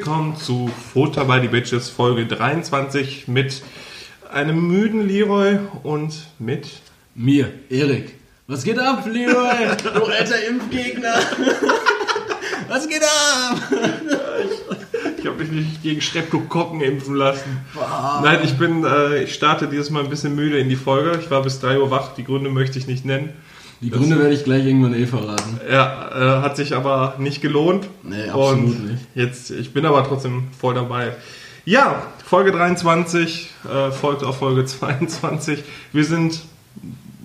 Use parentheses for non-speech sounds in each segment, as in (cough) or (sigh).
Willkommen zu Futter by the Bitches Folge 23 mit einem müden Leroy und mit Mir, Erik. Was geht ab, Leroy? (laughs) du alter Impfgegner. (laughs) Was geht ab? Ich habe mich nicht gegen Streptokokken impfen lassen. Nein, ich bin, äh, ich starte dieses Mal ein bisschen müde in die Folge. Ich war bis 3 Uhr wach, die Gründe möchte ich nicht nennen. Die Gründe werde ich gleich irgendwann eh verraten. Ja, äh, hat sich aber nicht gelohnt. Nee, absolut Und nicht. Jetzt, ich bin aber trotzdem voll dabei. Ja, Folge 23 äh, folgt auf Folge (laughs) 22. Wir sind,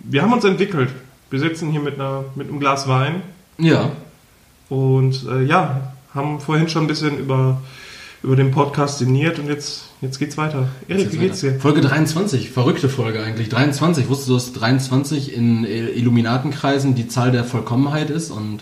wir haben uns entwickelt. Wir sitzen hier mit, einer, mit einem Glas Wein Ja. und äh, ja, haben vorhin schon ein bisschen über, über den Podcast sinniert und jetzt, jetzt geht's weiter. Erik, wie geht's dir? Folge 23, verrückte Folge eigentlich. 23, wusstest du, dass 23 in Illuminatenkreisen die Zahl der Vollkommenheit ist und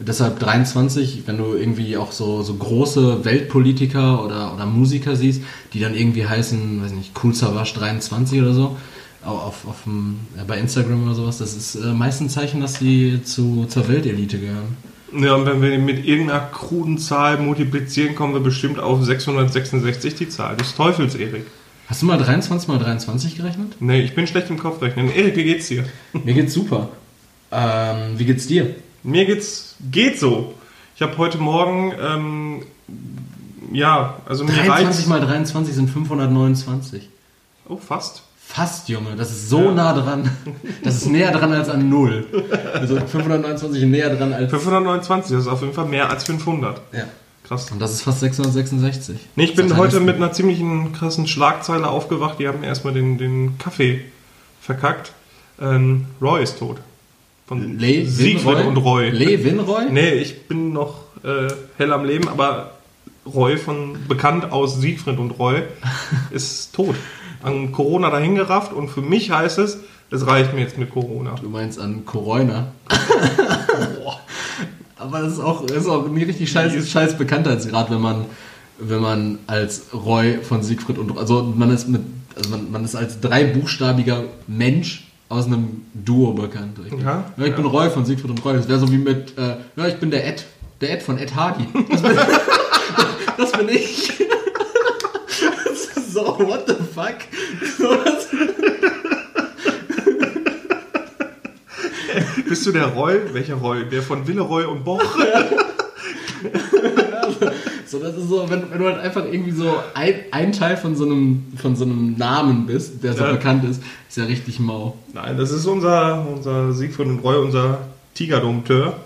deshalb 23, wenn du irgendwie auch so, so große Weltpolitiker oder, oder Musiker siehst, die dann irgendwie heißen, weiß nicht, Cool Savage 23 oder so, au- auf, auf dem, ja, bei Instagram oder sowas, das ist äh, meist ein Zeichen, dass die zu, zur Weltelite gehören. Ja, und wenn wir mit irgendeiner kruden Zahl multiplizieren, kommen wir bestimmt auf 666 die Zahl des Teufels, Erik. Hast du mal 23 mal 23 gerechnet? Nee, ich bin schlecht im Kopfrechnen. Erik, wie geht's dir? Mir geht's super. Ähm, wie geht's dir? Mir geht's, geht so. Ich habe heute Morgen, ähm, ja, also mir 23 reicht. mal 23 sind 529. Oh, fast. Fast, Junge. Das ist so nah dran. Das ist näher dran als an Null. Also 529 ist näher dran als... 529, das ist auf jeden Fall mehr als 500. Ja. Krass. Und das ist fast 666. Nee, ich bin Das heute mit einer ziemlichen krassen Schlagzeile aufgewacht. Die haben mir erstmal den, den Kaffee verkackt. Ähm, Roy ist tot. Von Le Siegfried Winroy? und Roy. Le Winroy? Nee, ich bin noch äh, hell am Leben, aber Roy, von, bekannt aus Siegfried und Roy, (laughs) ist tot. An Corona dahingerafft und für mich heißt es, es reicht mir jetzt mit Corona. Du meinst an Corona. (laughs) Aber das ist auch, das ist auch ein richtig scheiß, scheiß Bekanntheitsgrad, wenn man, wenn man als Roy von Siegfried und also man ist mit, also man, man ist als dreibuchstabiger Mensch aus einem Duo bekannt. richtig? Ja, ich bin ja. Roy von Siegfried und Roy. Das wäre so wie mit, äh, ja, ich bin der Ed, der Ed von Ed Hardy. Das bin, (laughs) das bin ich. So, what the fuck? So, das, Bist du der Roy? Welcher Roy? Der von Willeroy und Boch? So, das ist so, wenn, wenn du halt einfach irgendwie so ein, ein Teil von so einem, von so einem Namen bist, der so Ja. bekannt ist, ist ja richtig mau. Nein, das ist unser, unser Siegfried und Roy, unser Tigerdompteur.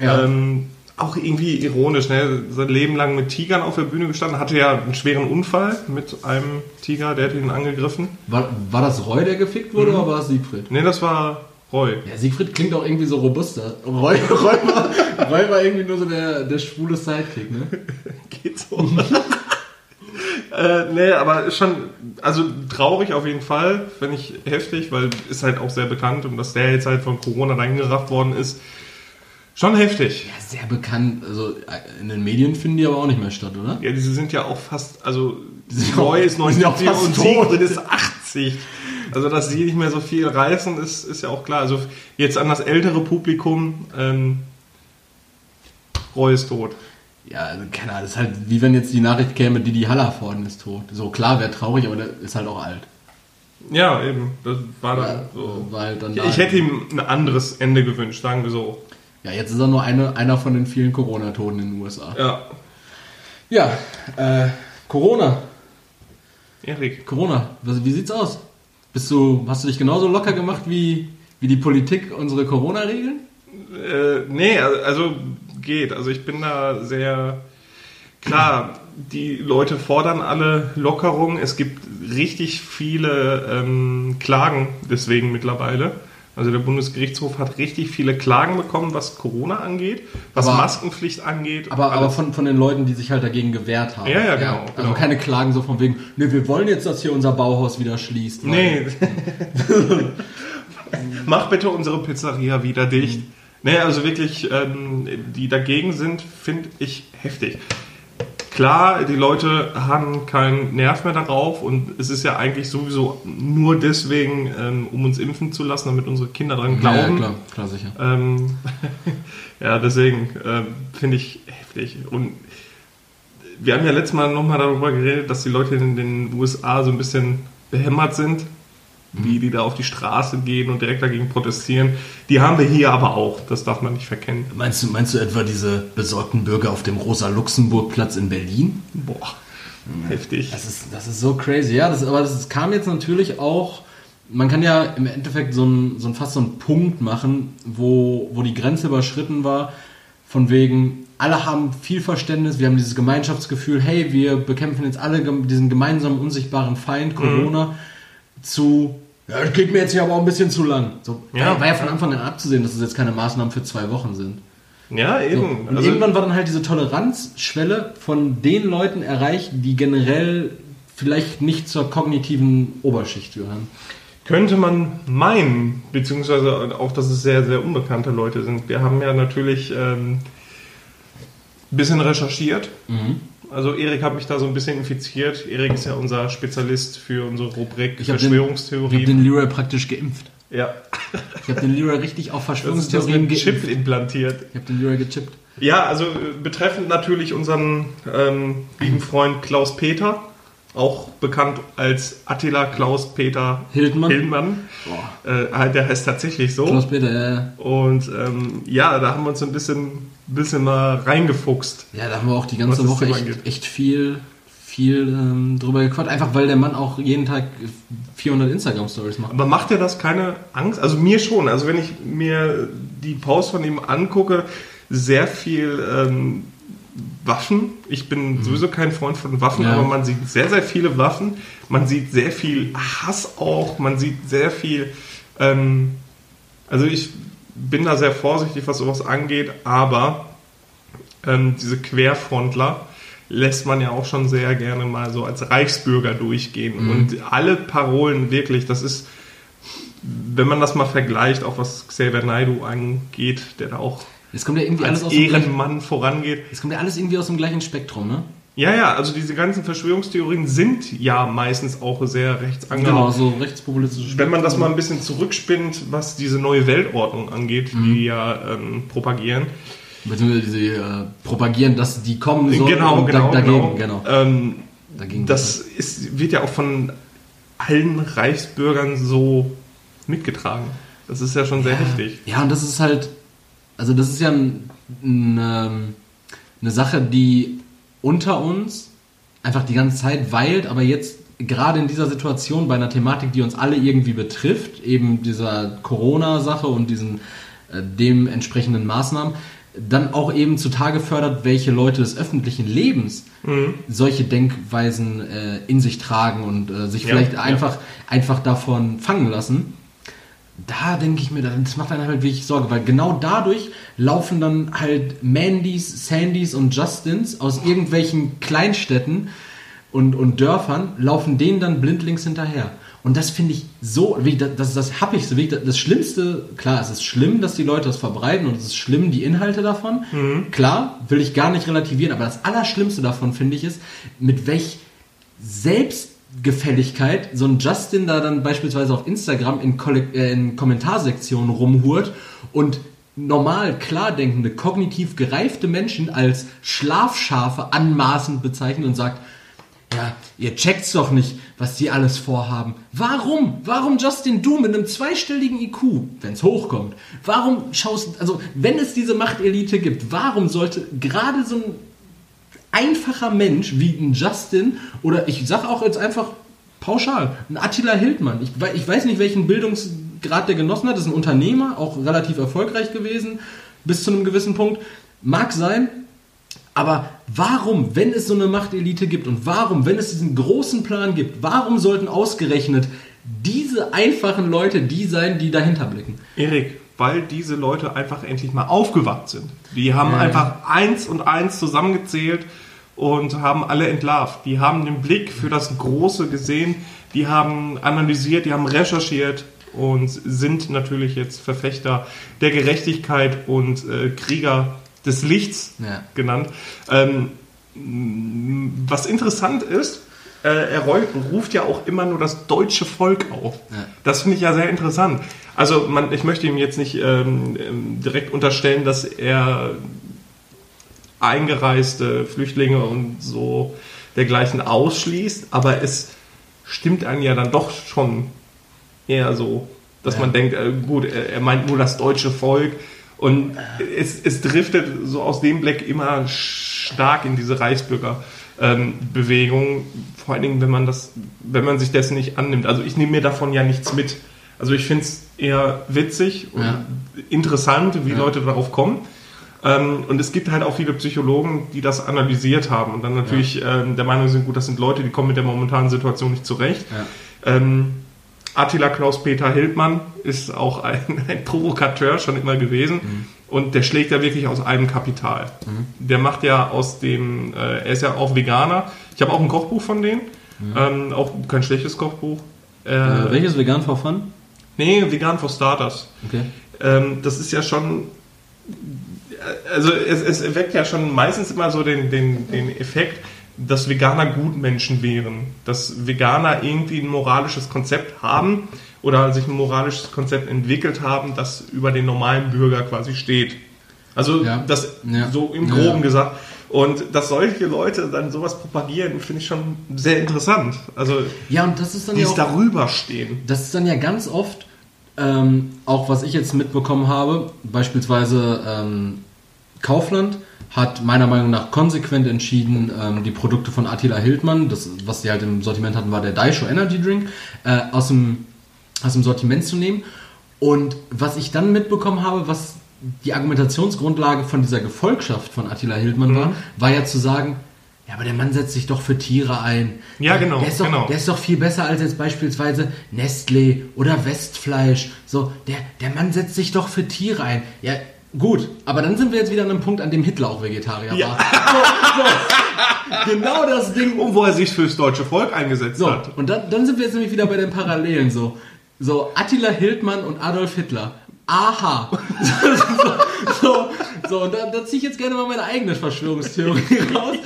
Ja. Ähm, auch irgendwie ironisch, ne? Sein Leben lang mit Tigern auf der Bühne gestanden, hatte ja einen schweren Unfall mit einem Tiger, der hat ihn angegriffen. War, war das Roy, der gefickt wurde, Mhm. oder war es Siegfried? Ne, das war Roy. Ja, Siegfried klingt auch irgendwie so robuster. Roy, (laughs) Roy, war, Roy war irgendwie nur so der, der schwule Sidekick, ne? (laughs) Geht so. (laughs) äh, nee, aber schon, also traurig auf jeden Fall, finde ich heftig, weil ist halt auch sehr bekannt und dass der jetzt halt von Corona reingerafft worden ist, schon heftig. Ja, sehr bekannt. Also äh, in den Medien finden die aber auch nicht mehr statt, oder? Ja, diese sind ja auch fast, also Roy ist die sind ja auch 90 fast und tot. Siegfried ist 80. Also, dass sie nicht mehr so viel reißen, ist, ist ja auch klar. Also, jetzt an das ältere Publikum, ähm, Roy ist tot. Ja, also keine Ahnung, das ist halt wie wenn jetzt die Nachricht käme, Didi Hallervorden ist tot. So klar, wäre traurig, aber der ist halt auch alt. Ja, eben. Das war dann Ja, so. war halt dann Ich, ich hätte ihm ein anderes Ende gewünscht, sagen wir so. Ja, jetzt ist er nur eine, einer von den vielen Corona-Toten in den USA. Ja. Ja, äh, Corona. Erik. Corona, was, wie sieht's aus? Bist du, hast du dich genauso locker gemacht wie, wie die Politik unsere Corona-Regeln? Äh, nee, also geht. Also ich bin da sehr klar. Die Leute fordern alle Lockerung. Es gibt richtig viele ähm, Klagen deswegen mittlerweile. Also der Bundesgerichtshof hat richtig viele Klagen bekommen, was Corona angeht, was Aber- Maskenpflicht angeht. Aber, aber von, von den Leuten, die sich halt dagegen gewehrt haben. Ja, ja, genau, Also genau. keine Klagen so von wegen, nee, wir wollen jetzt, dass hier unser Bauhaus wieder schließt. Nee. (laughs) Mach bitte unsere Pizzeria wieder dicht. Nee, also wirklich, ähm, die dagegen sind, finde ich heftig. Klar, die Leute haben keinen Nerv mehr darauf und es ist ja eigentlich sowieso nur deswegen, ähm, um uns impfen zu lassen, damit unsere Kinder dran Ja, ja, glauben. klar, klar, sicher. Ähm, (laughs) ja, deswegen ähm, finde ich heftig. Und wir haben ja letztes Mal nochmal darüber geredet, dass die Leute in den USA so ein bisschen behämmert sind, wie die da auf die Straße gehen und direkt dagegen protestieren. Die haben wir hier aber auch, das darf man nicht verkennen. Meinst du, meinst du etwa diese besorgten Bürger auf dem Rosa-Luxemburg-Platz in Berlin? Boah, heftig. Das ist, das ist so crazy. Ja, das, aber das kam jetzt natürlich auch. Man kann ja im Endeffekt so ein, so ein fast so einen Punkt machen, wo, wo die Grenze überschritten war, von wegen, alle haben viel Verständnis, wir haben dieses Gemeinschaftsgefühl, hey, wir bekämpfen jetzt alle diesen gemeinsamen unsichtbaren Feind, Corona, zu, ja, das geht mir jetzt hier aber auch ein bisschen zu lang. So, Ja. war, ja von Anfang an abzusehen, dass es jetzt keine Maßnahmen für zwei Wochen sind. Ja, So, eben. und Also- irgendwann war dann halt diese Toleranzschwelle von den Leuten erreicht, die generell vielleicht nicht zur kognitiven Oberschicht gehören. Könnte man meinen, beziehungsweise auch, dass es sehr, sehr unbekannte Leute sind. Wir haben ja natürlich ähm, ein bisschen recherchiert. Mhm. Also Erik hat mich da so ein bisschen infiziert. Erik ist ja unser Spezialist für unsere Rubrik Ich habe den, ich Verschwörungstheorien. hab den Leroy praktisch geimpft. ja, Ich habe den Leroy richtig auf das ist das Verschwörungstheorien mit geimpft. Chip implantiert. Ich habe den Leroy gechippt. Ja, also äh, betreffend natürlich unseren ähm, lieben Freund Klaus Peter, auch bekannt als Attila Klaus Peter Hildmann. Hildmann. Äh, der heißt tatsächlich so. Klaus Peter, ja. Und ähm, ja, da haben wir uns ein bisschen, bisschen mal reingefuchst. Ja, da haben wir auch die ganze Woche echt, echt viel, viel ähm, drüber gequatscht. Einfach weil der Mann auch jeden Tag 400 Instagram-Stories macht. Aber macht dir das keine Angst? Also mir schon. Also wenn ich mir die Posts von ihm angucke, sehr viel ähm, Waffen. Ich bin sowieso kein Freund von Waffen, Ja. aber man sieht sehr, sehr viele Waffen. Man sieht sehr viel Hass auch. Man sieht sehr viel. Ähm, also ich bin da sehr vorsichtig, was sowas angeht, aber ähm, diese Querfrontler lässt man ja auch schon sehr gerne mal so als Reichsbürger durchgehen. Und alle Parolen wirklich, das ist, wenn man das mal vergleicht, auch was Xavier Naidoo angeht, der da auch Es kommt ja irgendwie alles als aus dem gleichen, Ehrenmann vorangeht. es kommt ja alles irgendwie aus dem gleichen Spektrum, ne? Ja, ja, also diese ganzen Verschwörungstheorien sind ja meistens auch sehr rechts angehaucht. Genau, so rechtspopulistische Wenn man das mal ein bisschen zurückspinnt, was diese neue Weltordnung angeht, Mhm. die ja ähm, propagieren. Beziehungsweise sie äh, propagieren, dass die kommen sollen genau, genau, da, dagegen, genau. genau. Ähm, Dagegen das ist, wird ja auch von allen Reichsbürgern so mitgetragen. Das ist ja schon sehr heftig. Ja, und das ist halt, also das ist ja ein, ein, ähm, eine Sache, die unter uns einfach die ganze Zeit weilt, aber jetzt gerade in dieser Situation bei einer Thematik, die uns alle irgendwie betrifft, eben dieser Corona-Sache und diesen äh, dementsprechenden Maßnahmen, dann auch eben zutage fördert, welche Leute des öffentlichen Lebens solche Denkweisen äh, in sich tragen und äh, sich Ja, vielleicht ja. einfach, einfach davon fangen lassen da denke ich mir, das macht einen halt wirklich Sorge, weil genau dadurch laufen dann halt Mandys, Sandys und Justins aus irgendwelchen Kleinstädten und, und Dörfern, laufen denen dann blindlings hinterher. Und das finde ich so, das, das, das hab ich so, das Schlimmste, klar, es ist schlimm, dass die Leute das verbreiten und es ist schlimm, die Inhalte davon. Klar, will ich gar nicht relativieren, aber das Allerschlimmste davon finde ich ist, mit welch Selbstgefälligkeit so ein Justin da dann beispielsweise auf Instagram in, äh, in Kommentarsektionen rumhurt und normal klar denkende, kognitiv gereifte Menschen als Schlafschafe anmaßend bezeichnet und sagt, ja, ihr checkt's doch nicht, was die alles vorhaben. Warum? Warum Justin du mit einem zweistelligen IQ, wenn's hochkommt? Warum schaust, also wenn es diese Machtelite gibt, warum sollte gerade so ein einfacher Mensch wie ein Justin oder ich sag auch jetzt einfach pauschal, ein Attila Hildmann. Ich, ich weiß nicht, welchen Bildungsgrad der genossen hat. Das ist ein Unternehmer, auch relativ erfolgreich gewesen, bis zu einem gewissen Punkt. Mag sein, aber warum, wenn es so eine Machtelite gibt und warum, wenn es diesen großen Plan gibt, warum sollten ausgerechnet diese einfachen Leute die sein, die dahinter blicken? Erik, weil diese Leute einfach endlich mal aufgewacht sind. Die haben Ja. einfach eins und eins zusammengezählt und haben alle entlarvt. Die haben den Blick für das Große gesehen, die haben analysiert, die haben recherchiert und sind natürlich jetzt Verfechter der Gerechtigkeit und äh, Krieger des Lichts Ja. genannt. Ähm, was interessant ist, er reu- ruft ja auch immer nur das deutsche Volk auf. Ja. Das finde ich ja sehr interessant. Also man, ich möchte ihm jetzt nicht ähm, ähm, direkt unterstellen, dass er eingereiste Flüchtlinge und so dergleichen ausschließt, aber es stimmt einen ja dann doch schon eher so, dass Ja. man denkt, äh, gut, er, er meint nur das deutsche Volk und es, es driftet so aus dem Blick immer stark in diese Reichsbürgerbewegung, vor allen Dingen, wenn man das, wenn man sich dessen nicht annimmt. Also ich nehme mir davon ja nichts mit. Also ich finde es eher witzig und Ja. interessant, wie Ja. Leute darauf kommen. Ähm, und es gibt halt auch viele Psychologen, die das analysiert haben und dann natürlich ähm, der Meinung sind, gut, das sind Leute, die kommen mit der momentanen Situation nicht zurecht. Ja. Ähm, Attila Klaus-Peter Hildmann ist auch ein, (laughs) ein Provokateur schon immer gewesen Mhm. Und der schlägt ja wirklich aus einem Kapital. Der macht ja aus dem, äh, er ist ja auch Veganer. Ich habe auch ein Kochbuch von denen, ähm, auch kein schlechtes Kochbuch. Äh, Äh, welches vegan for fun? nee, Vegan for Starters. Okay. Ähm, das ist ja schon, also es, es erweckt ja schon meistens immer so den, den, den Effekt, dass Veganer Gutmenschen wären. Dass Veganer irgendwie ein moralisches Konzept haben oder sich ein moralisches Konzept entwickelt haben, das über den normalen Bürger quasi steht. Also Ja. das Ja. so im Groben ja. gesagt. Und dass solche Leute dann sowas propagieren, finde ich schon sehr interessant. Also Ja, und das ist dann die ja auch, darüber stehen. das ist dann ja ganz oft, ähm, auch was ich jetzt mitbekommen habe, beispielsweise ähm, Kaufland hat meiner Meinung nach konsequent entschieden, ähm, die Produkte von Attila Hildmann, das, was sie halt im Sortiment hatten, war der Daisho Energy Drink, äh, aus, dem, aus dem Sortiment zu nehmen. Und was ich dann mitbekommen habe, was die Argumentationsgrundlage von dieser Gefolgschaft von Attila Hildmann war, war ja zu sagen, ja, aber der Mann setzt sich doch für Tiere ein. Ja, genau, Der ist doch, genau. der ist doch viel besser als jetzt beispielsweise Nestlé oder Westfleisch. So, der, der Mann setzt sich doch für Tiere ein. Ja, gut, aber dann sind wir jetzt wieder an einem Punkt, an dem Hitler auch Vegetarier Ja. war. So, so, (laughs) genau das Ding. Und wo er sich fürs deutsche Volk eingesetzt So, hat. und dann, dann sind wir jetzt nämlich wieder bei den Parallelen so. So, Attila Hildmann und Adolf Hitler. Aha. so, (laughs) so, so, und da, da ziehe ich jetzt gerne mal meine eigene Verschwörungstheorie (laughs) raus.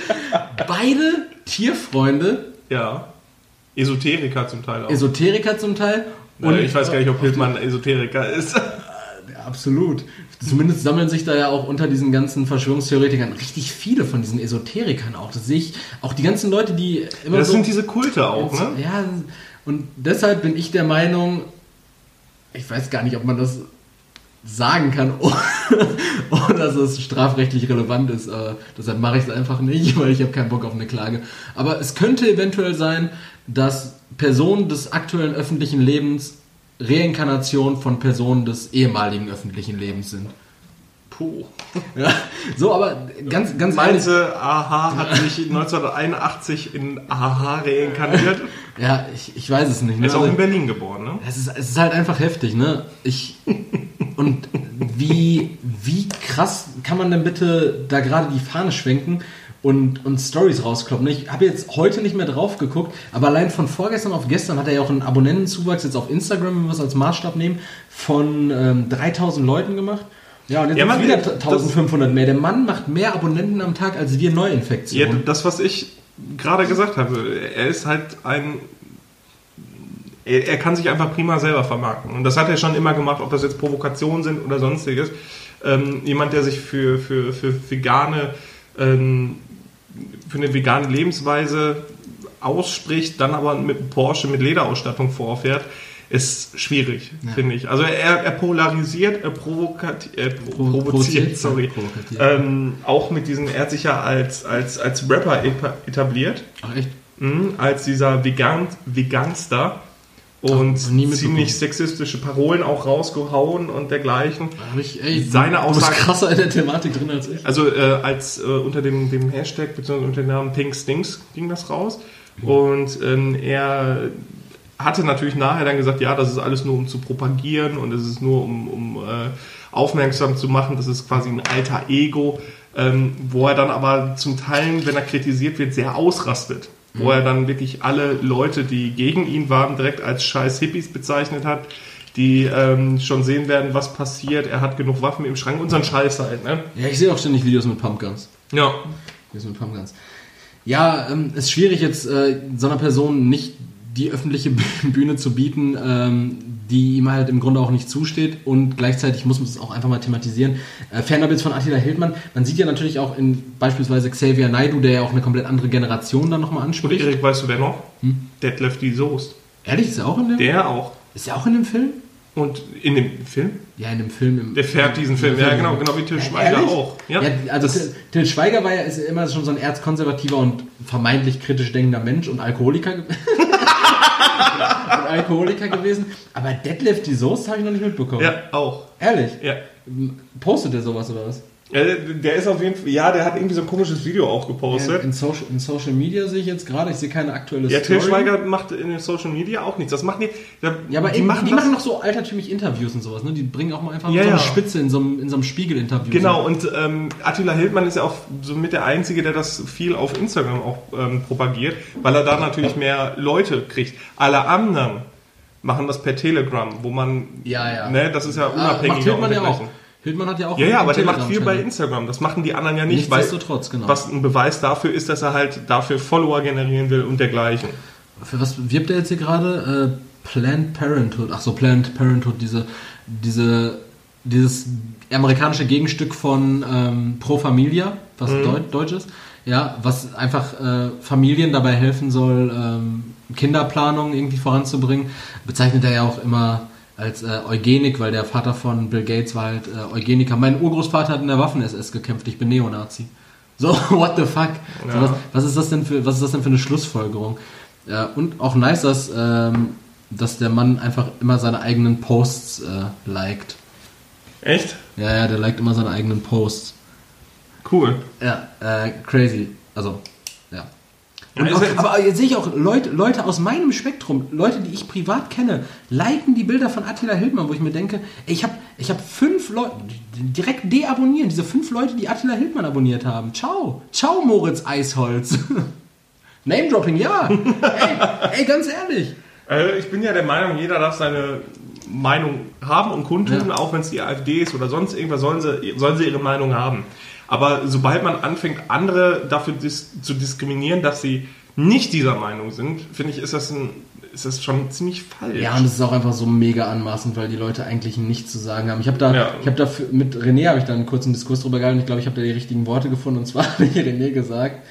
Beide Tierfreunde, Ja. Esoteriker zum Teil auch. Esoteriker zum Teil. Äh, ich weiß gar nicht, ob Hildmann Esoteriker ist. (laughs) Ja, absolut. Zumindest sammeln sich da ja auch unter diesen ganzen Verschwörungstheoretikern richtig viele von diesen Esoterikern auch. Das sehe ich, auch die ganzen Leute, die immer Das so... sind diese Kulte auch, ne? Ja, und deshalb bin ich der Meinung, ich weiß gar nicht, ob man das sagen kann, (laughs) ohne dass es strafrechtlich relevant ist. Äh, deshalb mache ich es einfach nicht, (laughs) weil ich habe keinen Bock auf eine Klage. Aber es könnte eventuell sein, dass Personen des aktuellen öffentlichen Lebens Reinkarnation von Personen des ehemaligen öffentlichen Lebens sind. Puh. Ja, so, aber ganz, ganz ehrlich, Meinte, Aha hat sich 1981 in Aha reinkarniert. ja, ich, ich weiß es nicht. Ne? Er ist auch Also- in Berlin geboren, ne? Es ist, es ist halt einfach heftig, ne? Ich und wie wie krass kann man denn bitte da gerade die Fahne schwenken und und Stories rauskloppen? Ich habe jetzt heute nicht mehr drauf geguckt, aber allein von vorgestern auf gestern hat er ja auch einen Abonnentenzuwachs jetzt auf Instagram, wenn wir es als Maßstab nehmen, von ähm, 3000 Leuten gemacht. Ja, und jetzt Ja, wieder das- 1500 mehr. Der Mann macht mehr Abonnenten am Tag als wir Ja, Neuinfektionen. das, was ich gerade gesagt habe, er ist halt ein. Er, er kann sich einfach prima selber vermarkten. Und das hat er schon immer gemacht, ob das jetzt Provokationen sind oder sonstiges. Ähm, jemand, der sich für, für, für vegane, ähm, für eine vegane Lebensweise ausspricht, dann aber mit Porsche mit Lederausstattung vorfährt, ist schwierig, Ja. finde ich. Also er, er polarisiert, er provokat, äh, pro, Pro- provoziert, sorry. Ähm, auch mit diesen, er hat sich ja als, als, als Rapper etabliert, Ach echt? mhm, als dieser Vegan, Veganster und Ach, ziemlich sexistische Parolen auch rausgehauen und dergleichen. Hab ich, ey, Seine du bist Aussage- krasser in der Thematik drin als ich. Also äh, als äh, unter dem, dem Hashtag bzw. unter dem Namen Pink Stinks ging das raus. Und ähm, er hatte natürlich nachher dann gesagt, ja, das ist alles nur um zu propagieren und es ist nur um, um äh, aufmerksam zu machen, das ist quasi ein alter Ego, ähm, wo er dann aber zum Teil, wenn er kritisiert wird, sehr ausrastet. Wo er dann wirklich alle Leute, die gegen ihn waren, direkt als scheiß Hippies bezeichnet hat, die ähm, schon sehen werden, was passiert. Er hat genug Waffen im Schrank, unseren Scheiß halt, ne? Ja, ich sehe auch ständig Videos mit Pumpguns. Ja. Videos mit Pumpguns. Ja, ähm, ist schwierig jetzt äh, so einer Person nicht die öffentliche (laughs) Bühne zu bieten, ähm, die ihm halt im Grunde auch nicht zusteht und gleichzeitig muss man es auch einfach mal thematisieren. Äh, Fernab jetzt von Attila Hildmann, man sieht ja natürlich auch in beispielsweise Xavier Naidu, der ja auch eine komplett andere Generation dann nochmal anspricht. Erik, weißt du wer noch? Hm? Detlef die Soest. Ehrlich, ist er auch in dem? Der auch. Ist er auch in dem Film? Und in dem Film? Ja, in dem Film. Im, Der fährt diesen Film. Ja, genau, genau wie Till Ja, Schweiger ehrlich? auch. Ja, also Till, Till Schweiger war ja ist immer schon so ein erzkonservativer und vermeintlich kritisch denkender Mensch und Alkoholiker. (laughs) und Alkoholiker gewesen. Aber Detlef die Soße habe ich noch nicht mitbekommen. ja, auch. Ehrlich? Ja. Postet der sowas oder was? Äh, Der ist auf jeden Fall, ja, der hat irgendwie so ein komisches Video auch gepostet. In Social, in Social Media sehe ich jetzt gerade, ich sehe keine aktuelle Ja, Till Story. Schweiger macht in den Social Media auch nichts. Das machen die. da- Ja, aber die die, machen die machen noch so altertümlich Interviews und sowas, ne? Die bringen auch mal einfach Ja, so eine. Spitze in so einem, in so einem Spiegel-Interview. Genau, und ähm, Attila Hildmann ist ja auch so mit der Einzige, der das viel auf Instagram auch ähm, propagiert, weil er da natürlich mehr Leute kriegt. Alle anderen machen das per Telegram, wo man, Ja, ja. ne, das ist ja Ah, unabhängig. macht Hildmann ja auch. Hildmann hat ja auch Ja, ja, aber der macht viel bei. Instagram. Das machen die anderen ja nicht, Nichtsdestotrotz, genau. was ein Beweis dafür ist, dass er halt dafür Follower generieren will und dergleichen. Für was wirbt er jetzt hier gerade? Äh, Planned Parenthood. Ach so, Planned Parenthood, diese, diese, dieses amerikanische Gegenstück von ähm, Pro Familia, was Mhm. Deu Deutsch ist. Ja, was einfach äh, Familien dabei helfen soll, ähm, Kinderplanung irgendwie voranzubringen. Bezeichnet er ja auch immer als äh, Eugenik, weil der Vater von Bill Gates war halt äh, Eugeniker. Mein Urgroßvater hat in der Waffen-SS gekämpft, ich bin Neonazi. (laughs) So, what the fuck? So, Ja. was, was, ist das denn für, was ist das denn für eine Schlussfolgerung? Ja, und auch nice, dass, ähm, dass der Mann einfach immer seine eigenen Posts äh, liked. Echt? Ja, ja, der liked immer seine eigenen Posts. Cool. Ja, äh, crazy. Also, ist ja- aber jetzt sehe ich auch Leute, Leute aus meinem Spektrum, Leute, die ich privat kenne, liken die Bilder von Attila Hildmann, wo ich mir denke, ich habe ich hab fünf Leute, direkt deabonnieren, diese fünf Leute, die Attila Hildmann abonniert haben. Ciao. Ciao, Moritz Eisholz. (laughs) Name-Dropping, ja. ey, ey, ganz ehrlich. Also ich bin ja der Meinung, jeder darf seine Meinung haben und kundtun, Ja. auch wenn es die AfD ist oder sonst irgendwas, sollen sie, sollen sie ihre Meinung haben. Aber sobald man anfängt, andere dafür dis zu diskriminieren, dass sie nicht dieser Meinung sind, finde ich, ist das, ein, ist das schon ziemlich falsch. Ja, und es ist auch einfach so mega anmaßend, weil die Leute eigentlich nichts zu sagen haben. Ich habe da, Ja. ich habe da mit René habe ich da einen kurzen Diskurs drüber gehalten. Ich glaube, ich habe da die richtigen Worte gefunden. Und zwar (laughs) hat mir René gesagt,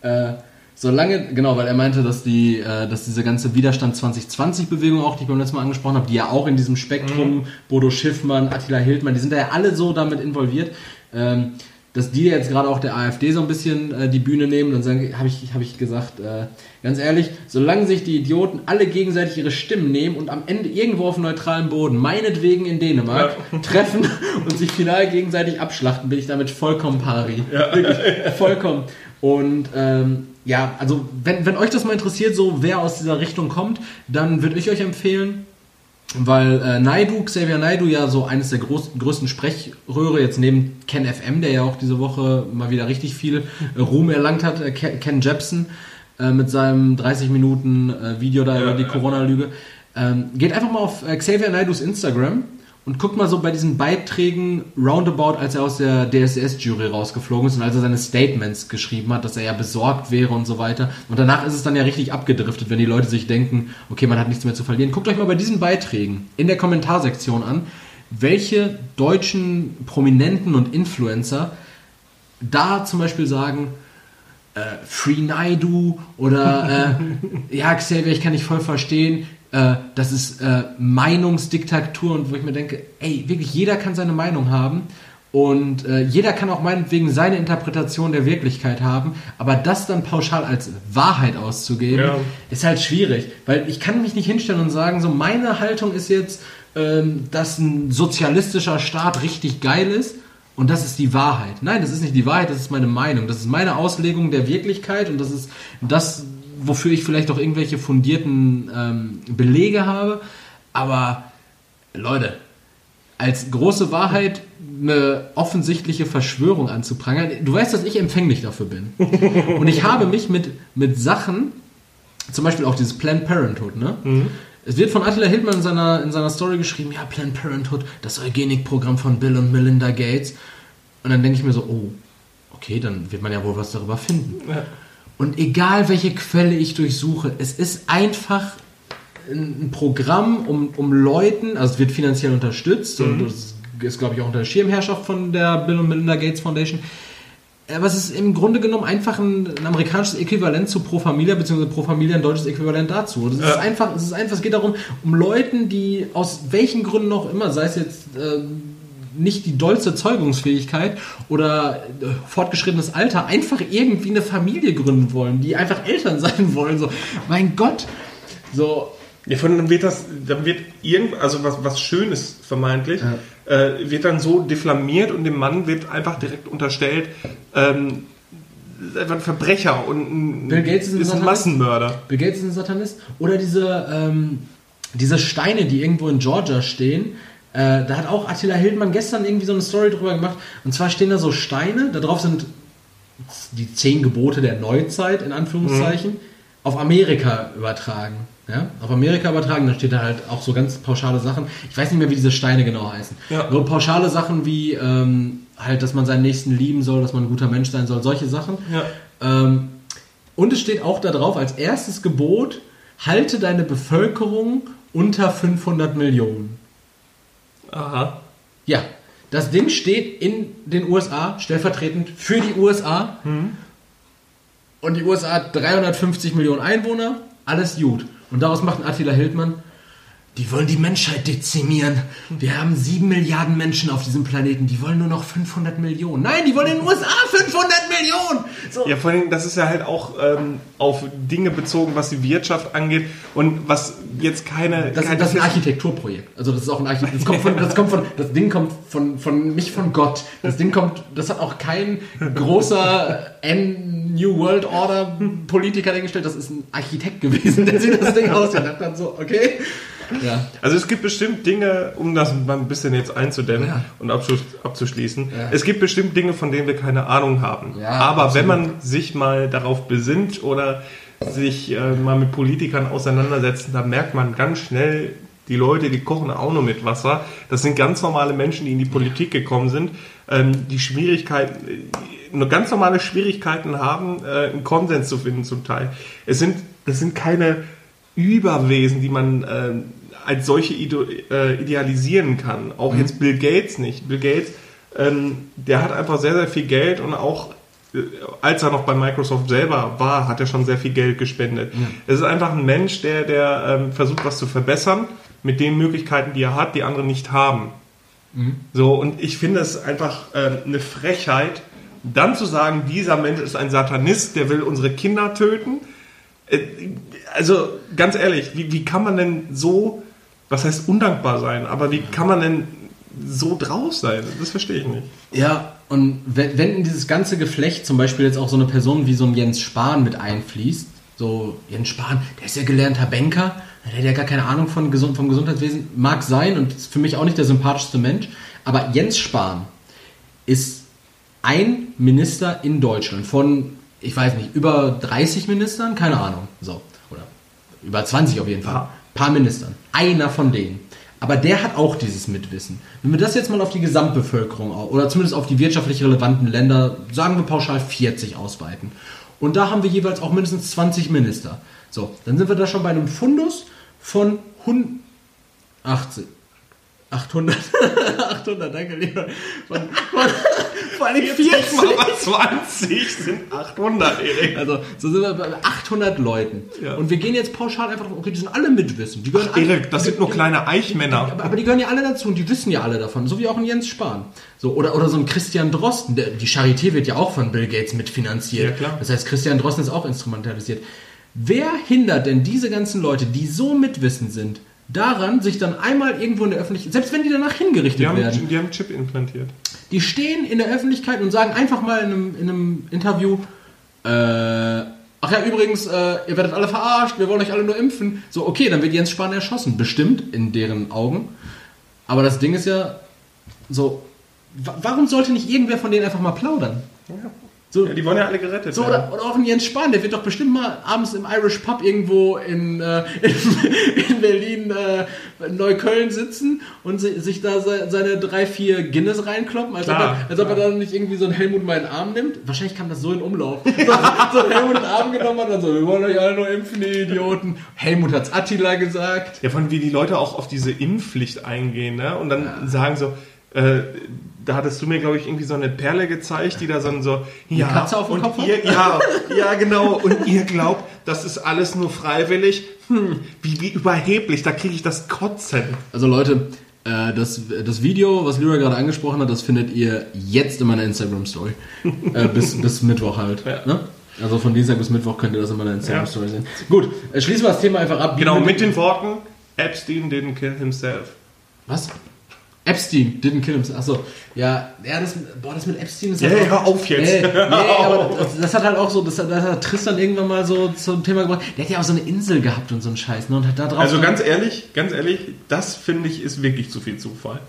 äh, solange, genau, weil er meinte, dass die, äh, dass diese ganze Widerstand 2020 Bewegung auch, die ich beim letzten Mal angesprochen habe, die ja auch in diesem Spektrum, Bodo Schiffmann, Attila Hildmann, die sind da ja alle so damit involviert. Ähm, dass die jetzt gerade auch der AfD so ein bisschen äh, die Bühne nehmen und sagen, habe ich, hab ich gesagt, äh, ganz ehrlich, solange sich die Idioten alle gegenseitig ihre Stimmen nehmen und am Ende irgendwo auf neutralem Boden, meinetwegen in Dänemark, (laughs) treffen und sich final gegenseitig abschlachten, bin ich damit vollkommen pari. (laughs) Wirklich, vollkommen. Und ähm, ja, also wenn, wenn euch das mal interessiert, so wer aus dieser Richtung kommt, dann würde ich euch empfehlen, weil äh, Naidu, Xavier Naidu ja so eines der groß, größten Sprechröhre jetzt neben Ken FM, der ja auch diese Woche mal wieder richtig viel äh, Ruhm erlangt hat, äh, Ken, Jepsen äh, mit seinem 30 Minuten äh, Video da über die. Corona-Lüge. Ähm, geht einfach mal auf äh, Xavier Naidus Instagram und guckt mal so bei diesen Beiträgen roundabout, als er aus der DSDS-Jury rausgeflogen ist und als er seine Statements geschrieben hat, dass er ja besorgt wäre und so weiter. Und danach ist es dann ja richtig abgedriftet, wenn die Leute sich denken, okay, man hat nichts mehr zu verlieren. Guckt euch mal bei diesen Beiträgen in der Kommentarsektion an, welche deutschen Prominenten und Influencer da zum Beispiel sagen, äh, Free Naidu oder äh, (laughs) ja, Xavier, ich kann dich voll verstehen. Äh, das ist äh, Meinungsdiktatur und wo ich mir denke, ey, wirklich jeder kann seine Meinung haben und äh, jeder kann auch meinetwegen seine Interpretation der Wirklichkeit haben, aber das dann pauschal als Wahrheit auszugeben, Ja. ist halt schwierig, weil ich kann mich nicht hinstellen und sagen, so meine Haltung ist jetzt, ähm, dass ein sozialistischer Staat richtig geil ist und das ist die Wahrheit. Nein, das ist nicht die Wahrheit, das ist meine Meinung. Das ist meine Auslegung der Wirklichkeit und das ist das, wofür ich vielleicht auch irgendwelche fundierten ähm, Belege habe. Aber Leute, als große Wahrheit eine offensichtliche Verschwörung anzuprangern, du weißt, dass ich empfänglich dafür bin. Und ich habe mich mit, mit Sachen, zum Beispiel auch dieses Planned Parenthood, ne? Es wird von Attila Hildmann in seiner, in seiner Story geschrieben, ja, Planned Parenthood, das Eugenikprogramm von Bill und Melinda Gates. Und dann denke ich mir so, oh, okay, dann wird man ja wohl was darüber finden. Ja. Und egal welche Quelle ich durchsuche, es ist einfach ein, Programm, um, um Leuten, also es wird finanziell unterstützt und das ist, glaube ich, auch unter der Schirmherrschaft von der Bill und Melinda Gates Foundation. Aber es ist im Grunde genommen einfach ein, ein amerikanisches Äquivalent zu Pro Familia, beziehungsweise Pro Familia ein deutsches Äquivalent dazu. Das ist Ja. einfach, es ist einfach, es geht darum, um Leuten, die aus welchen Gründen auch immer, sei es jetzt äh, nicht die dollste Zeugungsfähigkeit oder äh, fortgeschrittenes Alter, einfach irgendwie eine Familie gründen wollen, die einfach Eltern (laughs) sein wollen. So, mein Gott, so, Ja, von dann wird das, dann wird irgend, also was, was Schönes vermeintlich, äh, wird dann so diffamiert und dem Mann wird einfach direkt unterstellt, ähm, einfach ein Verbrecher und ein, Bill Gates ist ein ist ein? Massenmörder. Bill Gates ist ein Satanist. Oder diese, ähm, diese Steine, die irgendwo in Georgia stehen. Äh, da hat auch Attila Hildmann gestern irgendwie so eine Story drüber gemacht. Und zwar stehen da so Steine, da drauf sind die zehn Gebote der Neuzeit, in Anführungszeichen, auf Amerika übertragen. Ja? Auf Amerika übertragen, da steht da halt auch so ganz pauschale Sachen. Ich weiß nicht mehr, wie diese Steine genau heißen. Ja. Nur pauschale Sachen wie ähm, halt, dass man seinen Nächsten lieben soll, dass man ein guter Mensch sein soll, solche Sachen. Ja. Ähm, und es steht auch da drauf als erstes Gebot, halte deine Bevölkerung unter 500 Millionen. Aha. Ja, das Ding steht in den USA, stellvertretend für die USA. Und die USA hat 350 Millionen Einwohner, alles gut. Und daraus macht ein Attila Hildmann, die wollen die Menschheit dezimieren. Wir haben 7 Milliarden Menschen auf diesem Planeten, die wollen nur noch 500 Millionen. Nein, die wollen in den USA 500 Millionen! So. Ja, vor allem, das ist ja halt auch ähm, auf Dinge bezogen, was die Wirtschaft angeht und was jetzt keine. Das, keine das ist ein Architekturprojekt. Also das ist auch ein Architekt. Das kommt von, das kommt von, das Ding kommt von, von nicht von Gott. Das Ding kommt, das hat auch kein großer N New World Order Politiker hingestellt. Das ist ein Architekt gewesen, der sich das Ding ausgedacht hat. So, okay. Ja. Also es gibt bestimmt Dinge, um das mal ein bisschen jetzt einzudämmen Ja. und abzuschließen. Ja. Es gibt bestimmt Dinge, von denen wir keine Ahnung haben. Aber absolut. wenn man sich mal darauf besinnt oder sich äh, mal mit Politikern auseinandersetzt, dann merkt man ganz schnell, die Leute, die kochen auch nur mit Wasser. Das sind ganz normale Menschen, die in die Politik gekommen sind, ähm, die Schwierigkeiten, äh, nur ganz normale Schwierigkeiten haben, äh, einen Konsens zu finden zum Teil. Es sind, das sind keine Überwesen, die man ähm, als solche äh, idealisieren kann. Auch jetzt Bill Gates nicht. Bill Gates, ähm, der hat einfach sehr, sehr viel Geld und auch äh, als er noch bei Microsoft selber war, hat er schon sehr viel Geld gespendet. Es ist einfach ein Mensch, der, der ähm, versucht, was zu verbessern mit den Möglichkeiten, die er hat, die andere nicht haben. So, und ich finde es einfach ähm, eine Frechheit, dann zu sagen, dieser Mensch ist ein Satanist, der will unsere Kinder töten. Äh, Also ganz ehrlich, wie, wie kann man denn so, was heißt undankbar sein, aber wie kann man denn so drauf sein? Das verstehe ich nicht. Ja, und wenn, wenn in dieses ganze Geflecht zum Beispiel jetzt auch so eine Person wie so ein Jens Spahn mit einfließt, so Jens Spahn, der ist ja gelernter Banker, der hat ja gar keine Ahnung von vom Gesundheitswesen, mag sein und ist für mich auch nicht der sympathischste Mensch, aber Jens Spahn ist ein Minister in Deutschland von, ich weiß nicht, über 30 Ministern, keine Ahnung, so, oder über 20 auf jeden Fall, Ja. Paar Ministern, einer von denen. Aber der hat auch dieses Mitwissen. Wenn wir das jetzt mal auf die Gesamtbevölkerung oder zumindest auf die wirtschaftlich relevanten Länder, sagen wir pauschal 40 ausweiten. Und da haben wir jeweils auch mindestens 20 Minister. So, dann sind wir da schon bei einem Fundus von 180. 800. 800, (laughs) danke, lieber. Von, von, vor allem 40. mal 20 sind 800, Erik. Also, so sind wir bei 800 Leuten. Ja. Und wir gehen jetzt pauschal einfach drauf, okay, die sind alle Mitwissen. Die gehören alle, Erik, das sind nur kleine Eichmänner. aber, aber die gehören ja alle dazu und die wissen ja alle davon, so wie auch ein Jens Spahn. So, oder, oder so ein Christian Drosten, der, die Charité wird ja auch von Bill Gates mitfinanziert. Ja, klar. Das heißt, Christian Drosten ist auch instrumentalisiert. Wer hindert denn diese ganzen Leute, die so mitwissend sind, daran, sich dann einmal irgendwo in der Öffentlichkeit, selbst wenn die danach hingerichtet Die haben, werden, die haben Chip implantiert. die stehen in der Öffentlichkeit und sagen einfach mal in einem, in einem Interview, äh, ach ja, übrigens, äh, ihr werdet alle verarscht, wir wollen euch alle nur impfen. So, okay, dann wird Jens Spahn erschossen. Bestimmt in deren Augen. Aber das Ding ist ja so, wa- warum sollte nicht irgendwer von denen einfach mal plaudern? So, Ja, die wollen ja alle gerettet so, werden. oder, auch ein Jens Spahn, der wird doch bestimmt mal abends im Irish Pub irgendwo in, äh, (laughs) in, in Berlin, äh, Neukölln sitzen und si- sich da se- seine drei, vier Guinness reinkloppen, als, ob Klar, er, als ob er dann nicht irgendwie so einen Helmut mal in den Arm nimmt. Wahrscheinlich kam das so in Umlauf. (laughs) So, so einen Helmut in den Arm genommen hat und so, wir wollen euch alle nur impfen, ihr Idioten. Helmut hat's Attila gesagt. Ja, von wie die Leute auch auf diese Impfpflicht eingehen, ne? Und dann sagen so, äh, da hattest du mir, glaube ich, irgendwie so eine Perle gezeigt, die da so, so ja, Katze auf dem und Kopf hat? ihr, ja, ja, genau, und ihr glaubt, das ist alles nur freiwillig. Hm, wie, wie überheblich, da kriege ich das Kotzen. Also Leute, äh, das, das Video, was Lyra gerade angesprochen hat, das findet ihr jetzt in meiner Instagram-Story. (laughs) äh, bis, bis Mittwoch halt. Ja. Ne? Also von Dienstag bis Mittwoch könnt ihr das in meiner Instagram-Story sehen. Gut, äh, schließen wir das Thema einfach ab. Genau, mit den Worten, Epstein didn't kill himself. Was? Epstein didn't kill himself. Achso, ja, ja, das, boah, das mit Epstein ist Ja, halt ja, hör auf jetzt. Nee, (laughs) nee aber das, das hat halt auch so, das, hat- das hat Tristan irgendwann mal so zum Thema gebracht. Der hat ja auch so eine Insel gehabt und so einen Scheiß, ne? Und hat da drauf. Also ganz ehrlich, ganz ehrlich, das finde ich ist wirklich zu viel Zufall.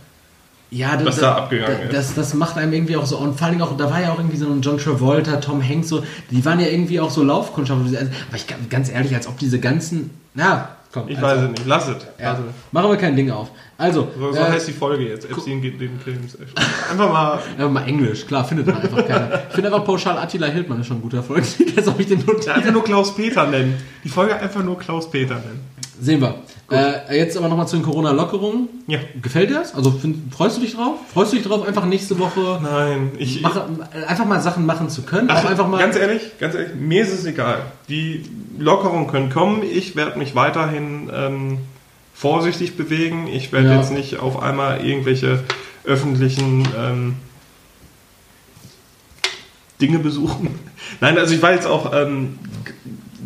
ja, das, was da abgegangen ist. das, das macht einem irgendwie auch so, und vor Dingen auch, da war ja auch irgendwie so ein John Travolta, Tom Hanks, so, die waren ja irgendwie auch so Laufkundschaften. Aber ich ganz ehrlich, als ob diese ganzen, na, komm. Ich also, weiß es nicht, lass es. Ja, Lass es. machen wir kein Ding auf. Also, So, so äh, heißt die Folge jetzt. Epstein didn't kill himself. Einfach mal einfach mal Englisch, klar, findet man einfach keiner. Ich finde einfach pauschal Attila Hildmann ist schon ein guter Folgentitel, (laughs) ob ich den Ja, notiere. einfach nur Klaus-Peter nennen. Die Folge einfach nur Klaus-Peter nennen. Sehen wir. Äh, jetzt aber nochmal zu den Corona-Lockerungen. Ja. Gefällt dir das? Also find, freust du dich drauf? Freust du dich drauf, einfach nächste Woche Nein, ich. mache, einfach mal Sachen machen zu können? Ach, einfach mal. Ganz ehrlich, ganz ehrlich, mir ist es egal. Die Lockerungen können kommen. Ich werde mich weiterhin ähm, vorsichtig bewegen. Ich werde Ja. jetzt nicht auf einmal irgendwelche öffentlichen ähm, Dinge besuchen. (laughs) Nein, also ich war jetzt auch ähm,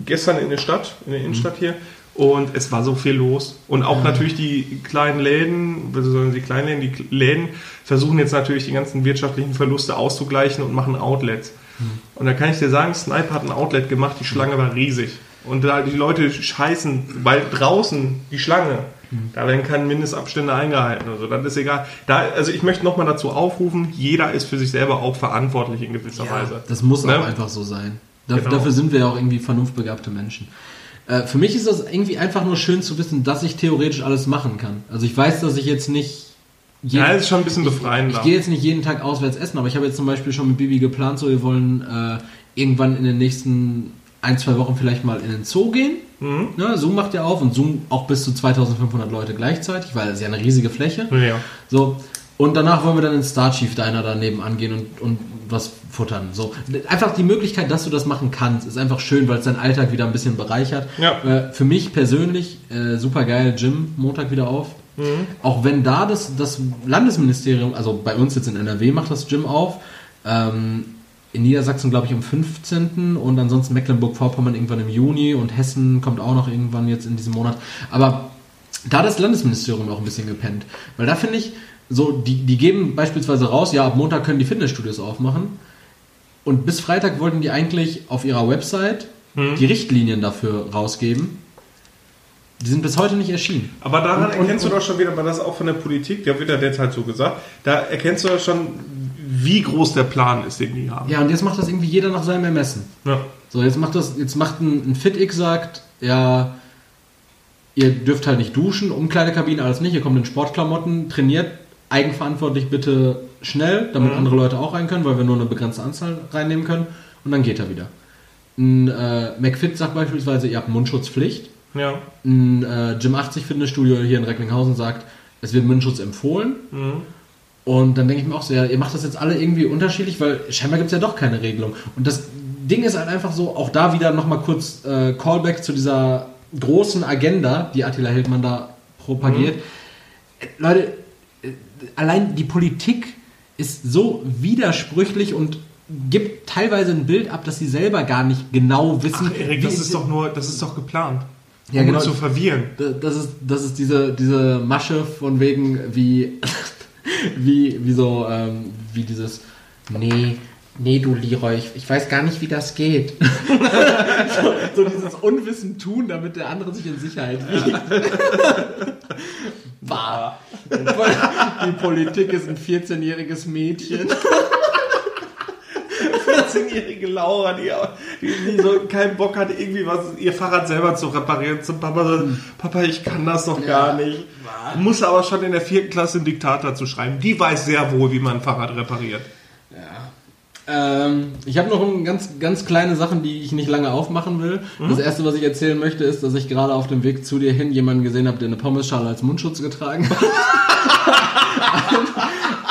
gestern in der Stadt, in der Innenstadt hier. Und es war so viel los. Und auch natürlich die kleinen Läden, also die kleinen Läden, die Läden versuchen jetzt natürlich die ganzen wirtschaftlichen Verluste auszugleichen und machen Outlets. Und da kann ich dir sagen, Snipe hat ein Outlet gemacht, die Schlange war riesig. Und da die Leute scheißen, weil draußen die Schlange, da werden keine Mindestabstände eingehalten. Also das ist egal. Da, also ich möchte nochmal dazu aufrufen, jeder ist für sich selber auch verantwortlich in gewisser Ja, Weise. das muss Ne? auch einfach so sein. Da, Genau. Dafür sind wir ja auch irgendwie vernunftbegabte Menschen. Äh, für mich ist das irgendwie einfach nur schön zu wissen, dass ich theoretisch alles machen kann. Also ich weiß, dass ich jetzt nicht. jeden- Ja, das ist schon ein bisschen ich, befreiender. ich gehe jetzt nicht jeden Tag auswärts essen, aber ich habe jetzt zum Beispiel schon mit Bibi geplant, so wir wollen äh, irgendwann in den nächsten ein, zwei Wochen vielleicht mal in den Zoo gehen. Mhm. Ne, Zoom macht ja auf und Zoom auch bis zu 2500 Leute gleichzeitig, weil es ja eine riesige Fläche. Ja. So, und danach wollen wir dann ins Star Chief Diner daneben angehen und, und was futtern. So, einfach die Möglichkeit, dass du das machen kannst, ist einfach schön, weil es deinen Alltag wieder ein bisschen bereichert. Ja. Äh, für mich persönlich äh, super geil, Gym Montag wieder auf. Auch wenn da das, das Landesministerium, also bei uns jetzt in NRW macht das Gym auf, ähm, in Niedersachsen glaube ich am 15. und ansonsten Mecklenburg-Vorpommern irgendwann im Juni und Hessen kommt auch noch irgendwann jetzt in diesem Monat. Aber da hat das Landesministerium auch ein bisschen gepennt. Weil da finde ich, so, die, die geben beispielsweise raus, ja, ab Montag können die Fitnessstudios aufmachen. Und bis Freitag wollten die eigentlich auf ihrer Website die Richtlinien dafür rausgeben. Die sind bis heute nicht erschienen. Aber daran Und- und- erkennst du doch schon wieder, weil das auch von der Politik, der wird ja jetzt halt so gesagt, da erkennst du doch schon, wie groß der Plan ist, den die haben. Ja, und jetzt macht das irgendwie jeder nach seinem Ermessen. Ja. So, jetzt macht das, jetzt macht ein, ein FitX sagt, ja, ihr dürft halt nicht duschen, Umkleidekabine, alles nicht, ihr kommt in Sportklamotten, trainiert eigenverantwortlich bitte schnell, damit Mhm. andere Leute auch rein können, weil wir nur eine begrenzte Anzahl reinnehmen können und dann geht er wieder. Ein äh, McFit sagt beispielsweise, ihr habt Mundschutzpflicht. ja. Ein äh, Gym 80 Fitnessstudio hier in Recklinghausen sagt, es wird Mundschutz empfohlen. Mhm. Und dann denke ich mir auch so, ja, ihr macht das jetzt alle irgendwie unterschiedlich, weil scheinbar gibt es ja doch keine Regelung. Und das Ding ist halt einfach so, auch da wieder nochmal kurz äh, Callback zu dieser großen Agenda, die Attila Hildmann da propagiert. Äh, Leute, allein die Politik ist so widersprüchlich und gibt teilweise ein Bild ab, dass sie selber gar nicht genau wissen. Ach, Erik, das ist doch nur, das ist doch geplant. Ja, um genau. zu verwirren. Das ist, das ist diese, diese Masche von wegen, wie, wie, wie so, ähm, wie dieses, nee, nee, du Leroy, ich, ich weiß gar nicht, wie das geht. (laughs) so, so dieses Unwissen tun, damit der andere sich in Sicherheit wiegt. bah. Die Politik ist ein 14-jähriges Mädchen. 13-jährige Laura, die, die, die, so keinen Bock hat, irgendwie was, ihr Fahrrad selber zu reparieren, zum Papa so, Papa, ich kann das doch gar nicht. Muss aber schon in der vierten Klasse einen Diktator zu schreiben. Die weiß sehr wohl, wie man ein Fahrrad repariert. Ähm, ich habe noch ein ganz, ganz kleine Sachen, die ich nicht lange aufmachen will. Mhm. Das erste, was ich erzählen möchte, ist, dass ich gerade auf dem Weg zu dir hin jemanden gesehen habe, der eine Pommesschale als Mundschutz getragen hat. (laughs)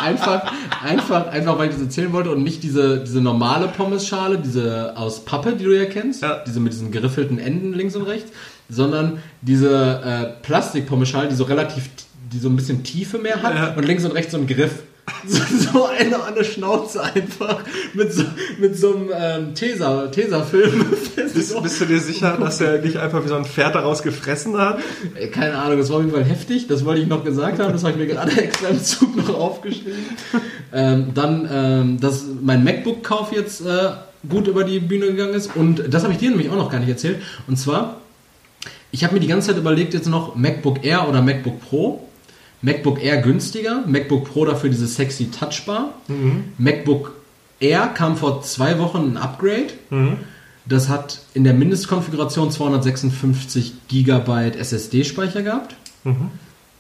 einfach, einfach, einfach, weil ich das erzählen wollte und nicht diese, diese normale Pommesschale, diese aus Pappe, die du ja kennst, ja. diese mit diesen geriffelten Enden links und rechts, sondern diese äh, Plastikpommesschale, die so relativ, die so ein bisschen Tiefe mehr hat ja. und links und rechts so ein Griff. So, eine an der Schnauze einfach mit so, mit so einem ähm, Tesa, Tesa-Film. Bist, bist, du dir sicher, dass er nicht einfach wie so ein Pferd daraus gefressen hat? Keine Ahnung, das war auf jeden Fall heftig. Das wollte ich noch gesagt haben. Das habe ich mir gerade (laughs) extra im Zug noch aufgeschrieben. Ähm, dann, ähm, dass mein MacBook-Kauf jetzt äh, gut über die Bühne gegangen ist. Und das habe ich dir nämlich auch noch gar nicht erzählt. Und zwar, ich habe mir die ganze Zeit überlegt, jetzt noch MacBook Air oder MacBook Pro MacBook Air günstiger, MacBook Pro dafür diese sexy Touchbar. Mhm. MacBook Air kam vor zwei Wochen ein Upgrade. Mhm. Das hat in der Mindestkonfiguration 256 GB SSD-Speicher gehabt. Mhm.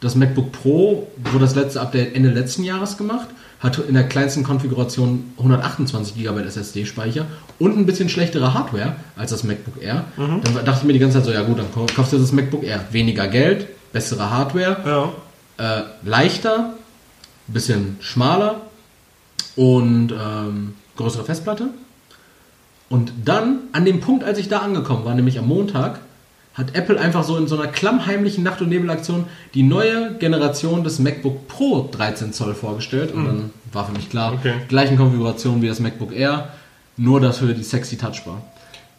Das MacBook Pro wurde das letzte Update Ende letzten Jahres gemacht, hat in der kleinsten Konfiguration 128 GB SSD-Speicher und ein bisschen schlechtere Hardware als das MacBook Air. Mhm. Dann dachte ich mir die ganze Zeit so, ja gut, dann kaufst du das MacBook Air. Weniger Geld, bessere Hardware. Ja äh, leichter, bisschen schmaler und ähm, größere Festplatte. Und dann, an dem Punkt, als ich da angekommen war, nämlich am Montag, hat Apple einfach so in so einer klammheimlichen Nacht- und Nebelaktion die neue Generation des MacBook Pro 13 Zoll vorgestellt. Und mhm. dann war für mich klar, okay. gleichen Konfiguration wie das MacBook Air, nur dafür die sexy Touchbar.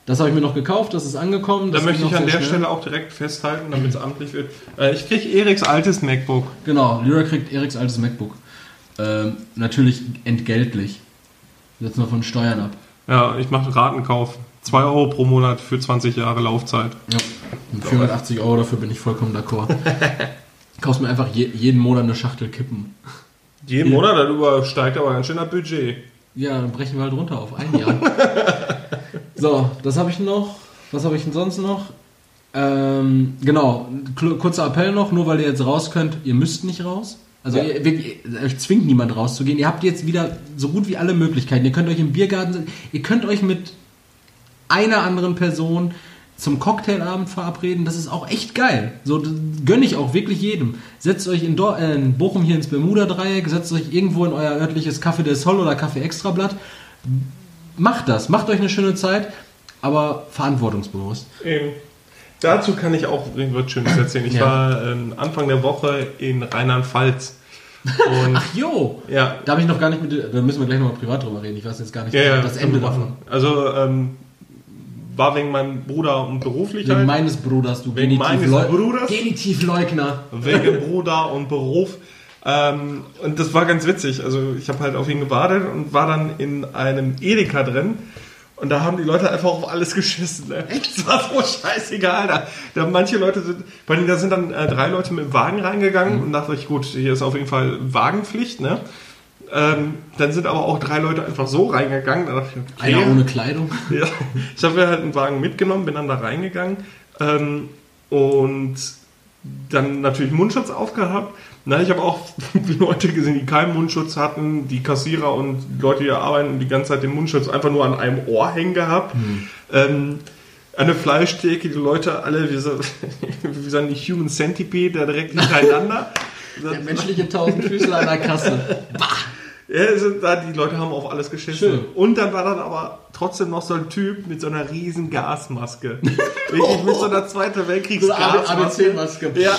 Das habe ich mir noch gekauft, das ist angekommen. Da möchte ich an der schnell. Stelle auch direkt festhalten, damit es amtlich wird. Äh, ich kriege Eriks altes MacBook. Genau, Lyra kriegt Eriks altes MacBook. Ähm, natürlich entgeltlich. Setzt noch von Steuern ab. Ja, ich mache Ratenkauf. 2 Euro pro Monat für 20 Jahre Laufzeit. Ja, und 480 Euro, dafür bin ich vollkommen d'accord. (laughs) Kaufst mir einfach je, jeden Monat eine Schachtel Kippen. Jeden Monat? Das übersteigt aber ganz schön das Budget. Ja, dann brechen wir halt runter auf ein Jahr. (laughs) So, das habe ich noch. Was habe ich denn sonst noch? Ähm, genau, kurzer Appell noch, nur weil ihr jetzt raus könnt, ihr müsst nicht raus. Also ja. ihr, ihr, euch zwingt niemand rauszugehen. Ihr habt jetzt wieder so gut wie alle Möglichkeiten. Ihr könnt euch im Biergarten, ihr könnt euch mit einer anderen Person zum Cocktailabend verabreden. Das ist auch echt geil. So gönne ich auch wirklich jedem. Setzt euch in, Dor äh, in Bochum hier ins Bermuda-Dreieck, setzt euch irgendwo in euer örtliches Café del Sol oder Café Extrablatt macht das, macht euch eine schöne Zeit, aber verantwortungsbewusst. Eben. Dazu kann ich auch was Schönes erzählen. Ich ja. war äh, Anfang der Woche in Rheinland-Pfalz. (laughs) Ach jo, ja. da habe ich noch gar nicht mit, da müssen wir gleich nochmal privat drüber reden. Ich weiß jetzt gar nicht ja, das Ende davon. Also ähm, war wegen meinem Bruder und beruflich Wegen halt. meines Bruders, du wegen meines Bruders. Genitivleugner. Wegen (laughs) Bruder und Beruf. Ähm, und das war ganz witzig. Also ich habe halt auf ihn gewartet und war dann in einem Edeka drin. Und da haben die Leute einfach auf alles geschissen. Ne? Das war so scheißegal. Da, da manche Leute sind, bei denen da sind dann äh, drei Leute mit dem Wagen reingegangen mhm. und dachte ich, gut, hier ist auf jeden Fall Wagenpflicht. Ne? Ähm, dann sind aber auch drei Leute einfach so reingegangen. Da ich, okay. Einer ohne Kleidung. (laughs) Ja, ich habe mir halt einen Wagen mitgenommen, bin dann da reingegangen ähm, und dann natürlich Mundschutz aufgehabt na, ich habe auch (laughs) Leute gesehen, die keinen Mundschutz hatten, die Kassierer und Leute, die arbeiten, die ganze Zeit den Mundschutz einfach nur an einem Ohr hängen gehabt. Mhm. Ähm, eine Fleischtheke, die Leute alle wie so, wie so eine Human Centipede, da direkt hintereinander. (laughs) Der menschliche Tausendfüßler an der Kasse. Bah! Ja, also da, die Leute haben auf alles geschissen. Schön. Und dann war dann aber trotzdem noch so ein Typ mit so einer riesen Gasmaske. Wirklich mit so einer (laughs) Zweite Weltkriegs-Gasmaske. ABC-Maske. Ja.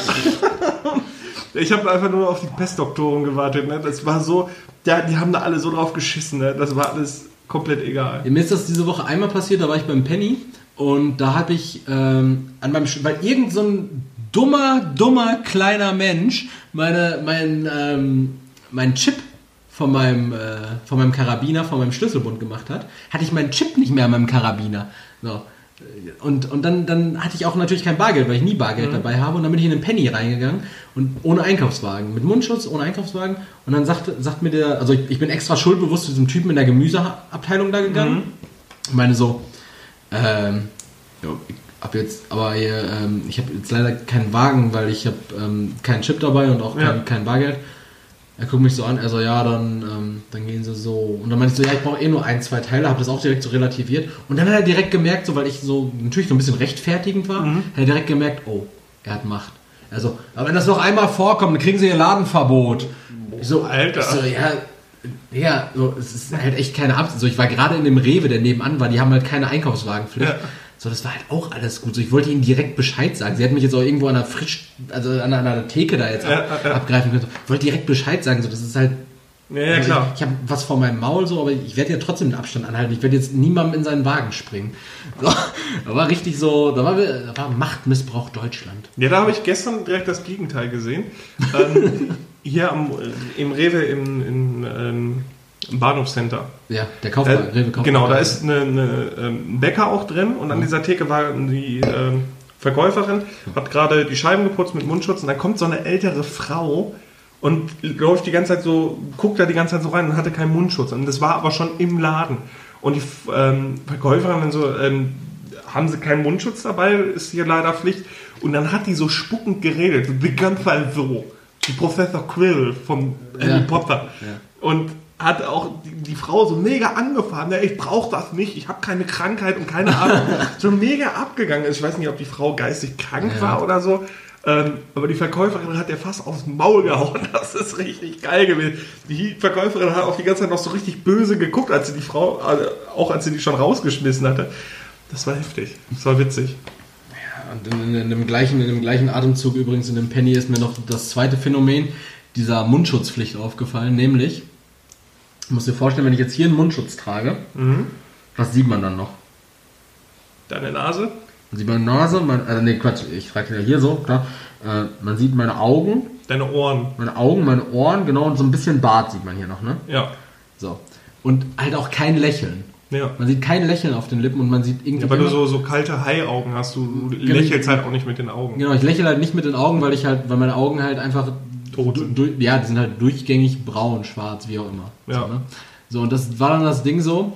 Ich habe einfach nur auf die Pestdoktoren gewartet. Ne? Das war so, ja, die haben da alle so drauf geschissen. Ne? Das war alles komplett egal. Mir ist das diese Woche einmal passiert, da war ich beim Penny und da habe ich ähm, an meinem, weil irgend so ein dummer, dummer kleiner Mensch meine, mein, ähm, mein Chip von meinem, äh, von meinem Karabiner, von meinem Schlüsselbund gemacht hat, hatte ich meinen Chip nicht mehr an meinem Karabiner. So. Und, und dann, dann hatte ich auch natürlich kein Bargeld, weil ich nie Bargeld dabei habe. Und dann bin ich in den Penny reingegangen und ohne Einkaufswagen. Mit Mundschutz, ohne Einkaufswagen. Und dann sagt, sagt mir der, also ich, ich bin extra schuldbewusst zu diesem Typen in der Gemüseabteilung da gegangen. Ich meine so, ähm, ja, ich hab jetzt, aber hier, ähm, ich habe jetzt leider keinen Wagen, weil ich habe ähm, keinen Chip dabei und auch kein, Ja. kein Bargeld. Er guckt mich so an, er so, ja, dann, ähm, dann gehen sie so. Und dann meinte ich so, ja, ich brauche eh nur ein, zwei Teile, habe das auch direkt so relativiert. Und dann hat er direkt gemerkt, so, weil ich so natürlich so ein bisschen rechtfertigend war, hat er direkt gemerkt, oh, er hat Macht. Also, aber wenn das noch einmal vorkommt, dann kriegen sie ihr Ladenverbot. Ich so, Alter. Ich so, ja, ja, so, es ist halt echt keine Absicht. So, ich war gerade in dem Rewe, der nebenan war, die haben halt keine Einkaufswagenpflicht. Ja. So, das war halt auch alles gut. So, ich wollte ihnen direkt Bescheid sagen. Sie hat mich jetzt auch irgendwo an der Frisch, also an einer, an einer Theke da jetzt ab, Ja, abgreifen können. Ich wollte direkt Bescheid sagen. So, das ist halt. Ja, ja klar. Also Ich, ich habe was vor meinem Maul so, aber ich werde ja trotzdem den Abstand anhalten. Ich werde jetzt niemandem in seinen Wagen springen. So, da war richtig so, da war, da war Machtmissbrauch Deutschland. Ja, da habe ich gestern direkt das Gegenteil gesehen. ähm, (laughs) hier am, im Rewe im, im, ähm, im Bahnhofscenter. Ja, der Kaufmann, Äh, Rewe Kaufmann. genau, da ist eine, eine, ähm, ein Bäcker auch drin und an dieser Theke war die ähm, Verkäuferin, hat gerade die Scheiben geputzt mit Mundschutz und dann kommt so eine ältere Frau und läuft die ganze Zeit so, guckt da die ganze Zeit so rein und hatte keinen Mundschutz. Und das war aber schon im Laden. Und die ähm, Verkäuferin dann so, ähm, haben sie keinen Mundschutz dabei, ist hier leider Pflicht. Und dann hat die so spuckend geredet, die ganze Zeit so, wie Professor Quill von Harry Ja. Potter. Ja. Und hat auch die, die Frau so mega angefahren. Ja, ich brauche das nicht, ich habe keine Krankheit und keine Ahnung. (laughs) so mega abgegangen ist. Ich weiß nicht, ob die Frau geistig krank Ja. war oder so. Ähm, aber die Verkäuferin hat ihr fast aufs Maul gehauen. (laughs) Das ist richtig geil gewesen. Die Verkäuferin hat auch die ganze Zeit noch so richtig böse geguckt, als sie die Frau, also auch als sie die schon rausgeschmissen hatte. Das war heftig. Das war witzig. Und in, in, dem gleichen, in dem gleichen Atemzug übrigens in dem Penny ist mir noch das zweite Phänomen dieser Mundschutzpflicht aufgefallen, nämlich, du musst dir vorstellen, wenn ich jetzt hier einen Mundschutz trage, was sieht man dann noch? Deine Nase? Man sieht meine Nase, mein, äh, nee, Quatsch, ich trage ja hier so, klar. Äh, man sieht meine Augen, Deine Ohren. meine Augen, meine Ohren, genau, und so ein bisschen Bart sieht man hier noch, ne? Ja. So. Und halt auch kein Lächeln. Ja. Man sieht kein Lächeln auf den Lippen und man sieht irgendwie. Ja, weil du so, so kalte Haiaugen hast, du lächelst halt auch nicht mit den Augen. Genau, ich lächle halt nicht mit den Augen, weil ich halt, weil meine Augen halt einfach Tot du- du- ja, die sind halt durchgängig braun, schwarz, wie auch immer. Ja. So, ne? so und das war dann das Ding so.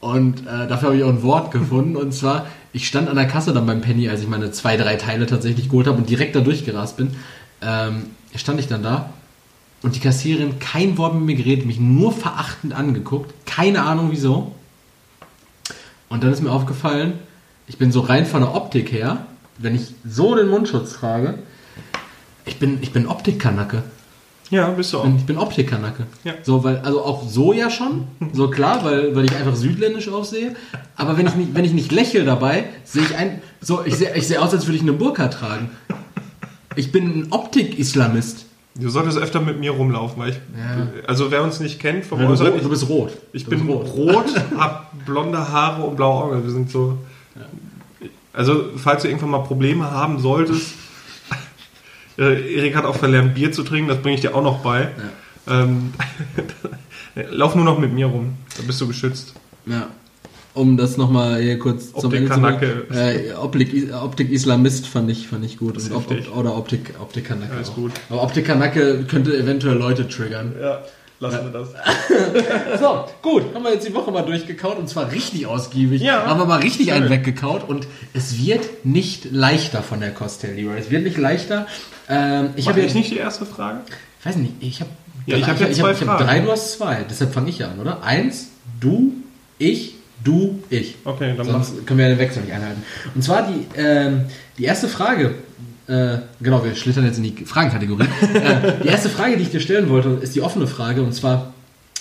Und äh, dafür habe ich auch ein Wort (laughs) gefunden. Und zwar, ich stand an der Kasse dann beim Penny, als ich meine zwei, drei Teile tatsächlich geholt habe und direkt da durchgerast bin. Ähm, stand ich dann da und die Kassiererin kein Wort mit mir geredet, mich nur verachtend angeguckt. Keine Ahnung wieso. Und dann ist mir aufgefallen, ich bin so rein von der Optik her, wenn ich so den Mundschutz trage, ich bin, ich bin Optikkanacke. Ja, bist du Ich auch. ich bin Optikkanacke. Ja. So, weil, also auch so ja schon, so klar, weil, weil ich einfach südländisch aussehe. Aber wenn ich nicht, wenn ich nicht lächle dabei, sehe ich ein, so, ich sehe, ich sehe aus, als würde ich eine Burka tragen. Ich bin ein Optik-Islamist. Du solltest öfter mit mir rumlaufen, weil ich, Ja. also wer uns nicht kennt vom Du, bist Äußeren, rot, du bist rot. ich Du bin bist rot, (laughs) hab blonde Haare und blaue Augen. Wir sind so, also falls du irgendwann mal Probleme haben solltest, äh, Erik hat auch verlernt Bier zu trinken, das bringe ich dir auch noch bei. Ähm, (laughs) lauf nur noch mit mir rum, da bist du geschützt. Ja. Um das nochmal hier kurz zum Ende zu bringen. Äh, Optik, Optik-Islamist fand ich, fand ich gut. Und Op, oder Optik, Optik-Kanacke Ja, ist auch. gut. Aber Optik-Kanacke könnte eventuell Leute triggern. Ja, lassen wir das. (laughs) So, gut, haben wir jetzt die Woche mal durchgekaut und zwar richtig ausgiebig. Ja. Haben wir mal richtig Schön. einen weggekaut und es wird nicht leichter von der Kost her, Leroy. Es wird nicht leichter. Ähm, ich habe jetzt nicht die erste Frage? Ich weiß nicht, ich habe Ja, ich hab jetzt ich zwei ich hab Fragen. drei, du hast zwei. Deshalb fange ich ja an, oder? Eins, du, ich, du, ich. Okay, dann. Sonst können wir ja den Wechsel nicht einhalten. Und zwar die, ähm, die erste Frage, äh, genau, wir schlittern jetzt in die Fragenkategorie. (laughs) äh, die erste Frage, die ich dir stellen wollte, ist die offene Frage. Und zwar,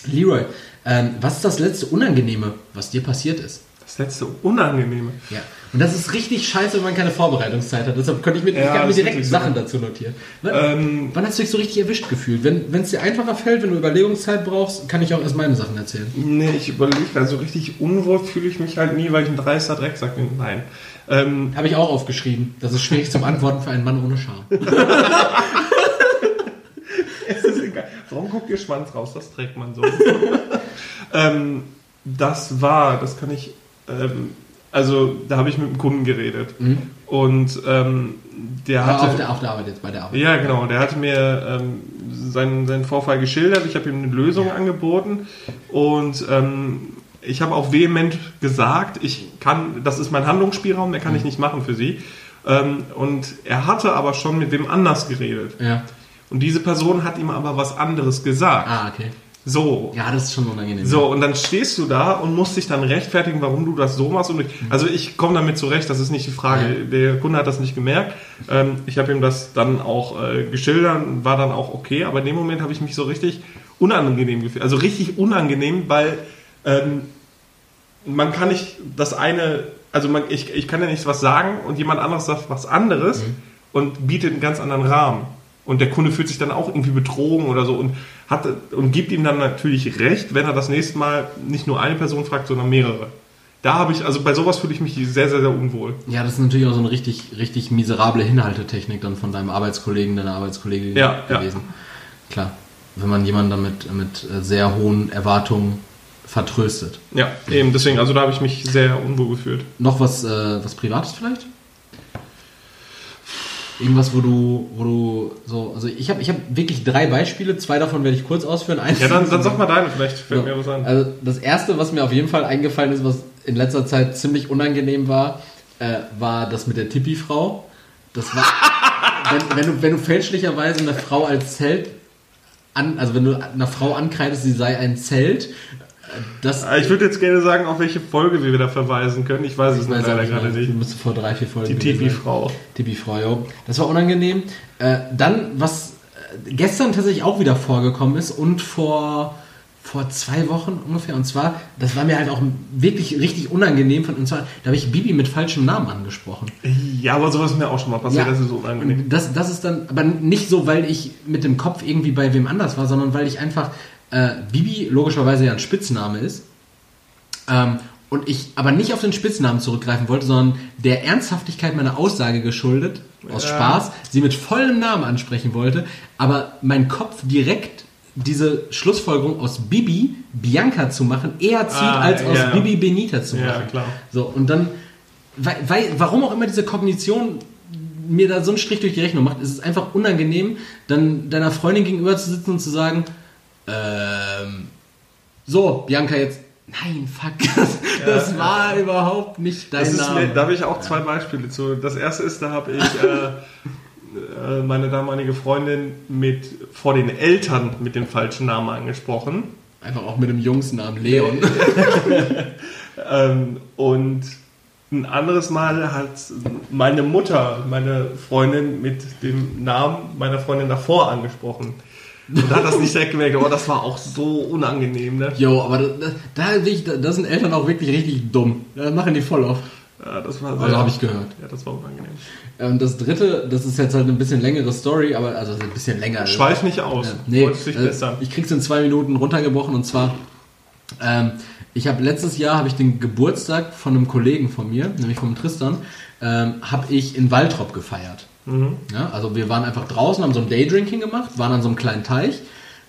Leroy, ähm, was ist das letzte Unangenehme, was dir passiert ist? Das letzte Unangenehme. Ja. Und das ist richtig scheiße, wenn man keine Vorbereitungszeit hat. Deshalb könnte ich mir, Ja, ich mir direkt wirklich so. Sachen dazu notieren. Wann, Ähm, wann hast du dich so richtig erwischt gefühlt? Wenn es dir einfacher fällt, wenn du Überlegungszeit brauchst, kann ich auch erst meine Sachen erzählen. Nee, ich überlege, also richtig unwohl fühle ich mich halt nie, weil ich ein dreister Drecksack bin. Nein. Ähm, Habe ich auch aufgeschrieben. Das ist schwierig zum Antworten für einen Mann ohne Scham. (laughs) es ist egal. Warum guckt ihr Schwanz raus? Das trägt man so. (laughs) ähm, das war, das kann ich, ähm, Also da habe ich mit einem Kunden geredet. Und ähm, der hatte. auf, der, auf der Arbeit jetzt, bei der Arbeit. Ja, genau. Der hatte mir ähm, seinen, seinen Vorfall geschildert. Ich habe ihm eine Lösung angeboten und ähm, ich habe auch vehement gesagt, ich kann, das ist mein Handlungsspielraum, der kann ich nicht machen für Sie. Ähm, und er hatte aber schon mit wem anders geredet. Ja. Und diese Person hat ihm aber was anderes gesagt. Ah, okay. So. Ja, das ist schon unangenehm. So, und dann stehst du da und musst dich dann rechtfertigen, warum du das so machst. Und ich, also ich komme damit zurecht, das ist nicht die Frage. Ja. Der Kunde hat das nicht gemerkt. Ähm, ich habe ihm das dann auch äh, geschildert, war dann auch okay. Aber in dem Moment habe ich mich so richtig unangenehm gefühlt. Also richtig unangenehm, weil ähm, man kann nicht das eine, also man, ich, ich kann ja nicht was sagen und jemand anderes sagt was anderes und bietet einen ganz anderen Rahmen. Und der Kunde fühlt sich dann auch irgendwie betrogen oder so und hat und gibt ihm dann natürlich recht, wenn er das nächste Mal nicht nur eine Person fragt, sondern mehrere. Da habe ich, also bei sowas fühle ich mich sehr, sehr, sehr unwohl. Ja, das ist natürlich auch so eine richtig, richtig miserable Hinhaltetechnik dann von deinem Arbeitskollegen, deiner Arbeitskollegin Ja, ja. gewesen. Klar. Wenn man jemanden damit mit sehr hohen Erwartungen vertröstet. Ja, eben deswegen, also da habe ich mich sehr unwohl gefühlt. Noch was, äh, was Privates vielleicht? Irgendwas, wo du, wo du so, also ich habe ich hab wirklich drei Beispiele, zwei davon werde ich kurz ausführen. Eins Ja, dann, dann sag mal deine, vielleicht fällt mir was an. Also das erste, was mir auf jeden Fall eingefallen ist, was in letzter Zeit ziemlich unangenehm war, äh, war das mit der Tippi-Frau. Das war, (laughs) wenn, wenn, du, wenn du fälschlicherweise eine Frau als Zelt an, also wenn du einer Frau ankreidest, sie sei ein Zelt, das Ah, Ich würde jetzt gerne sagen, auf welche Folge wir da verweisen können. Ich weiß es weiß leider nicht gerade mehr. nicht. Müsste vor drei, vier Folgen. Die. Tipi-Frau. Tipi-Frau, jo. Das war unangenehm. Äh, dann, was äh, gestern tatsächlich auch wieder vorgekommen ist und vor, vor zwei Wochen ungefähr, und zwar, das war mir halt auch wirklich richtig unangenehm, von, und zwar, da habe ich Bibi mit falschem Namen angesprochen. Ja, aber sowas ist mir auch schon mal passiert, Ja. das ist unangenehm. Das, das ist dann, aber nicht so, weil ich mit dem Kopf irgendwie bei wem anders war, sondern weil ich einfach, äh, Bibi logischerweise ja ein Spitzname ist. Ähm, und ich aber nicht auf den Spitznamen zurückgreifen wollte, sondern der Ernsthaftigkeit meiner Aussage geschuldet, aus Ja. Spaß, sie mit vollem Namen ansprechen wollte, aber mein Kopf direkt diese Schlussfolgerung aus Bibi Bianca zu machen eher zieht, Ah, als aus ja. Bibi Benita zu machen. Ja, klar. So, und dann, weil, weil, warum auch immer diese Kognition mir da so einen Strich durch die Rechnung macht, ist es einfach unangenehm, dann deiner Freundin gegenüber zu sitzen und zu sagen, ähm, so, Bianca, jetzt, nein, fuck, (laughs) das, das war überhaupt nicht dein Das ist Name. da habe ich auch zwei Beispiele zu. Das erste ist, da habe ich äh, äh, meine damalige Freundin mit vor den Eltern mit dem falschen Namen angesprochen. Einfach auch mit dem Jungsnamen Leon. (laughs) Ähm, und ein anderes Mal hat meine Mutter meine Freundin mit dem Namen meiner Freundin davor angesprochen. Und hat das nicht direkt gemerkt, aber das war auch so unangenehm, ne? Jo, aber da, da, ich- da sind Eltern auch wirklich richtig dumm. Das machen die voll oft. Ja, das war sehr, Also habe ich gehört. Ja, das war unangenehm. Und das dritte, das ist jetzt halt eine bisschen längere Story, aber also ein bisschen länger. Schweif nicht aus. Ja, nee, dich äh, bessern. ich krieg's in zwei Minuten runtergebrochen und zwar, ähm, ich habe letztes Jahr habe ich den Geburtstag von einem Kollegen von mir, nämlich vom Tristan, ähm, habe ich in Waltrop gefeiert. Mhm. Ja, also wir waren einfach draußen, haben so ein Daydrinking gemacht, waren an so einem kleinen Teich,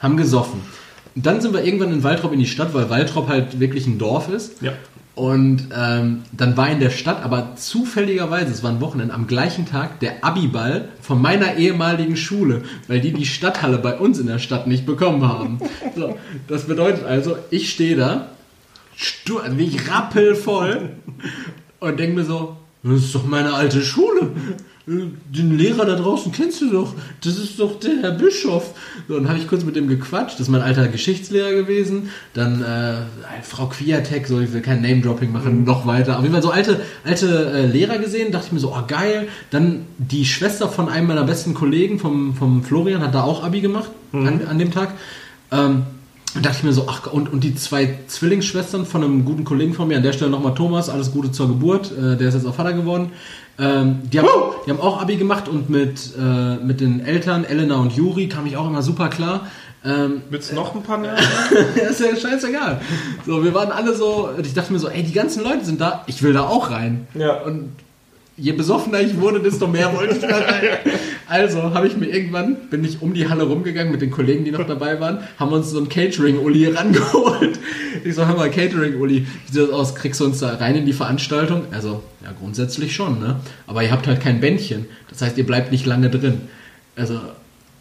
haben gesoffen. Und dann sind wir irgendwann in Waltrop in die Stadt, weil Waltrop halt wirklich ein Dorf ist. Ja. Und ähm, dann war in der Stadt, aber zufälligerweise, es war ein Wochenende, am gleichen Tag der Abiball von meiner ehemaligen Schule, weil die die Stadthalle bei uns in der Stadt nicht bekommen haben. (laughs) So, das bedeutet also, ich stehe da, stur, also wirklich rappelvoll und denke mir so, das ist doch meine alte Schule. Den Lehrer da draußen kennst du doch. Das ist doch der Herr Bischof. So, dann habe ich kurz mit dem gequatscht. Das ist mein alter Geschichtslehrer gewesen. Dann äh, Frau Kwiatek, so ich will kein Name-Dropping machen, noch weiter. Auf jeden Fall so alte, alte äh, Lehrer gesehen. Dachte ich mir so, oh geil. Dann die Schwester von einem meiner besten Kollegen, vom, vom Florian, hat da auch Abi gemacht an, an dem Tag. Ähm, und dachte ich mir so, ach, und, und die zwei Zwillingsschwestern von einem guten Kollegen von mir, an der Stelle nochmal Thomas, alles Gute zur Geburt, äh, der ist jetzt auch Vater geworden. Ähm, die, haben, die haben auch Abi gemacht und mit, äh, mit den Eltern, Elena und Juri, kam ich auch immer super klar. Ähm, Willst du noch ein paar (laughs) ja, ist ja scheißegal. So, wir waren alle so, und ich dachte mir so, ey, die ganzen Leute sind da, ich will da auch rein. Ja. Und je besoffener ich wurde, desto mehr wollte ich da rein. Also habe ich mir irgendwann, bin ich um die Halle rumgegangen mit den Kollegen, die noch dabei waren, haben uns so einen Catering-Uli rangeholt. Ich so, hör mal, Catering-Uli, wie sieht das aus? Kriegst du uns da rein in die Veranstaltung? Also, ja, grundsätzlich schon, ne? Aber ihr habt halt kein Bändchen. Das heißt, ihr bleibt nicht lange drin. Also,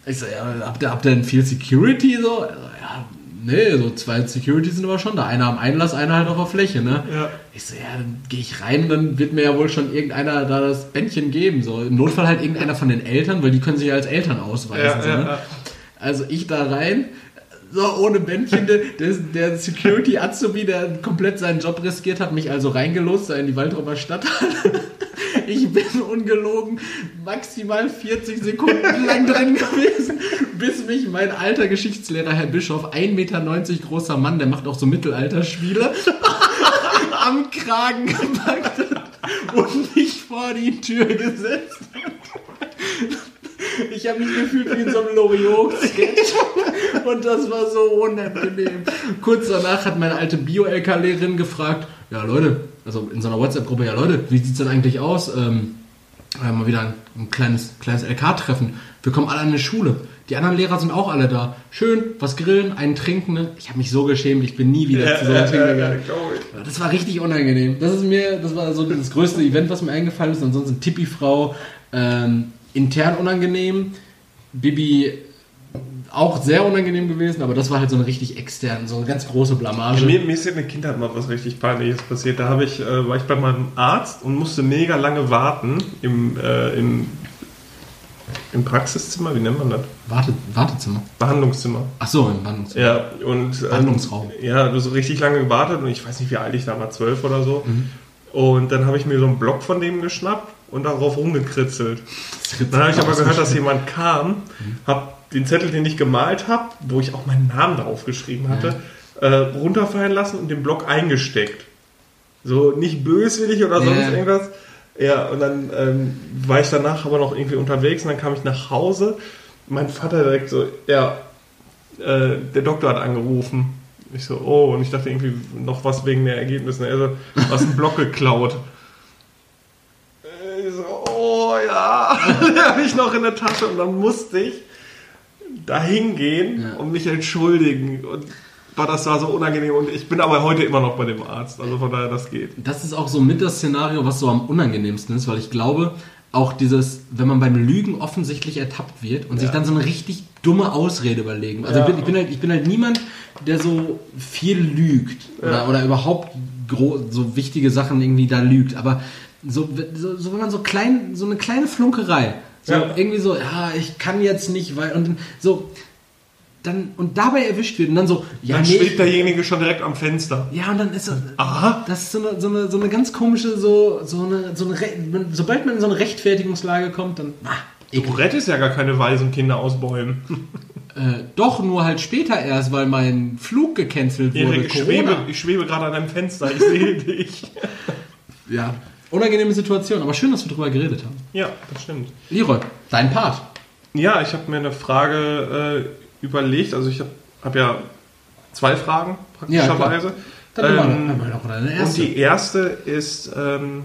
ich so, ja, habt ihr, habt ihr denn viel Security so? Also, ja, nee, so zwei Security sind aber schon da. Einer am Einlass, einer halt auf der Fläche, ne? Ja. Ich so, ja, dann gehe ich rein, dann wird mir ja wohl schon irgendeiner da das Bändchen geben. So, im Notfall halt irgendeiner von den Eltern, weil die können sich ja als Eltern ausweisen. Ja, so, ja, ne? ja. Also ich da rein, so ohne Bändchen, der, der Security Azubi, der komplett seinen Job riskiert hat, mich also reingelost da in die Waldropper Stadthalle. (laughs) Ich bin (laughs) ungelogen maximal 40 Sekunden lang drin gewesen, bis mich mein alter Geschichtslehrer, Herr Bischof, 1,90 Meter großer Mann, der macht auch so Mittelalterspiele, (laughs) am Kragen gepackt hat und mich vor die Tür gesetzt hat. Ich habe mich gefühlt wie in so einem Loriot-Sketch und das war so unangenehm. Kurz danach hat meine alte Bio-LK-Lehrerin gefragt, ja Leute, also in so einer WhatsApp-Gruppe, ja Leute, wie sieht's denn eigentlich aus? Ähm, äh, mal wieder ein, ein kleines, kleines LK-Treffen. Wir kommen alle an die Schule. Die anderen Lehrer sind auch alle da. Schön, was grillen, einen trinken. Ne? Ich habe mich so geschämt, ich bin nie wieder zu sowas hingegangen. glaub ich. Das war richtig unangenehm. Das ist mir, das war so das größte Event, was mir eingefallen ist. Ansonsten Tippi-Frau, ähm, intern unangenehm. Bibi auch sehr unangenehm gewesen, aber das war halt so eine richtig extern, so eine ganz große Blamage. Mir, mir ist in der Kindheit mal was richtig Peinliches passiert. Da habe ich, äh, war ich bei meinem Arzt und musste mega lange warten im, äh, im, im Praxiszimmer, wie nennt man das? Warte, Wartezimmer. Behandlungszimmer. Ach so, im Behandlungszimmer. Ja, und ähm, Behandlungsraum. Ja, du so richtig lange gewartet und ich weiß nicht, wie alt ich da war, zwölf oder so. Mhm. Und dann habe ich mir so einen Block von dem geschnappt und darauf rumgekritzelt. Dann habe ich aber gehört, dass jemand kam, habe den Zettel, den ich gemalt habe, wo ich auch meinen Namen drauf geschrieben hatte, äh, runterfallen lassen und den Block eingesteckt. So nicht böswillig oder sonst Ja. irgendwas. Ja, und dann ähm, war ich danach aber noch irgendwie unterwegs und dann kam ich nach Hause. Mein Vater direkt so, ja, äh, der Doktor hat angerufen. Ich so, oh, und ich dachte irgendwie noch was wegen der Ergebnisse. Er so, hast einen Block geklaut. (laughs) Ich so, oh ja, (laughs) den habe ich noch in der Tasche und dann musste ich da hingehen Ja. und mich entschuldigen. Und das war so unangenehm und ich bin aber heute immer noch bei dem Arzt. Also von daher, das geht. Das ist auch so mit das Szenario, was so am unangenehmsten ist, weil ich glaube, auch dieses, wenn man beim Lügen offensichtlich ertappt wird und sich Ja. dann so eine richtig dumme Ausrede überlegen. Also Ja. ich, bin, ich, bin halt, ich bin halt niemand, der so viel lügt oder, Ja. oder überhaupt so wichtige Sachen irgendwie da lügt. Aber so, so, so wenn man so klein, so eine kleine Flunkerei, so Ja. irgendwie so, ja, ich kann jetzt nicht, weil und so dann und dabei erwischt wird und dann so, ja, Dann nee, schwebt derjenige schon direkt am Fenster. ja, und dann ist so, Aha. das ist so eine, so eine, so eine ganz komische, so, so eine, so eine sobald man in so eine Rechtfertigungslage kommt, dann, ah, Du rettest ja gar keine Waisenkinder aus Bäumen. (laughs) äh, doch nur halt später erst, weil mein Flug gecancelt wurde. Erik, ich schwebe, ich schwebe gerade an deinem Fenster, ich sehe (laughs) dich. Ja, unangenehme Situation, aber schön, dass wir drüber geredet haben. Ja, das stimmt. Leroy, dein Part. Ja, ich habe mir eine Frage äh, überlegt. Also ich habe hab ja zwei Fragen praktischerweise. Dann ähm, mal, mal auch deine und erste. die erste ist, ähm,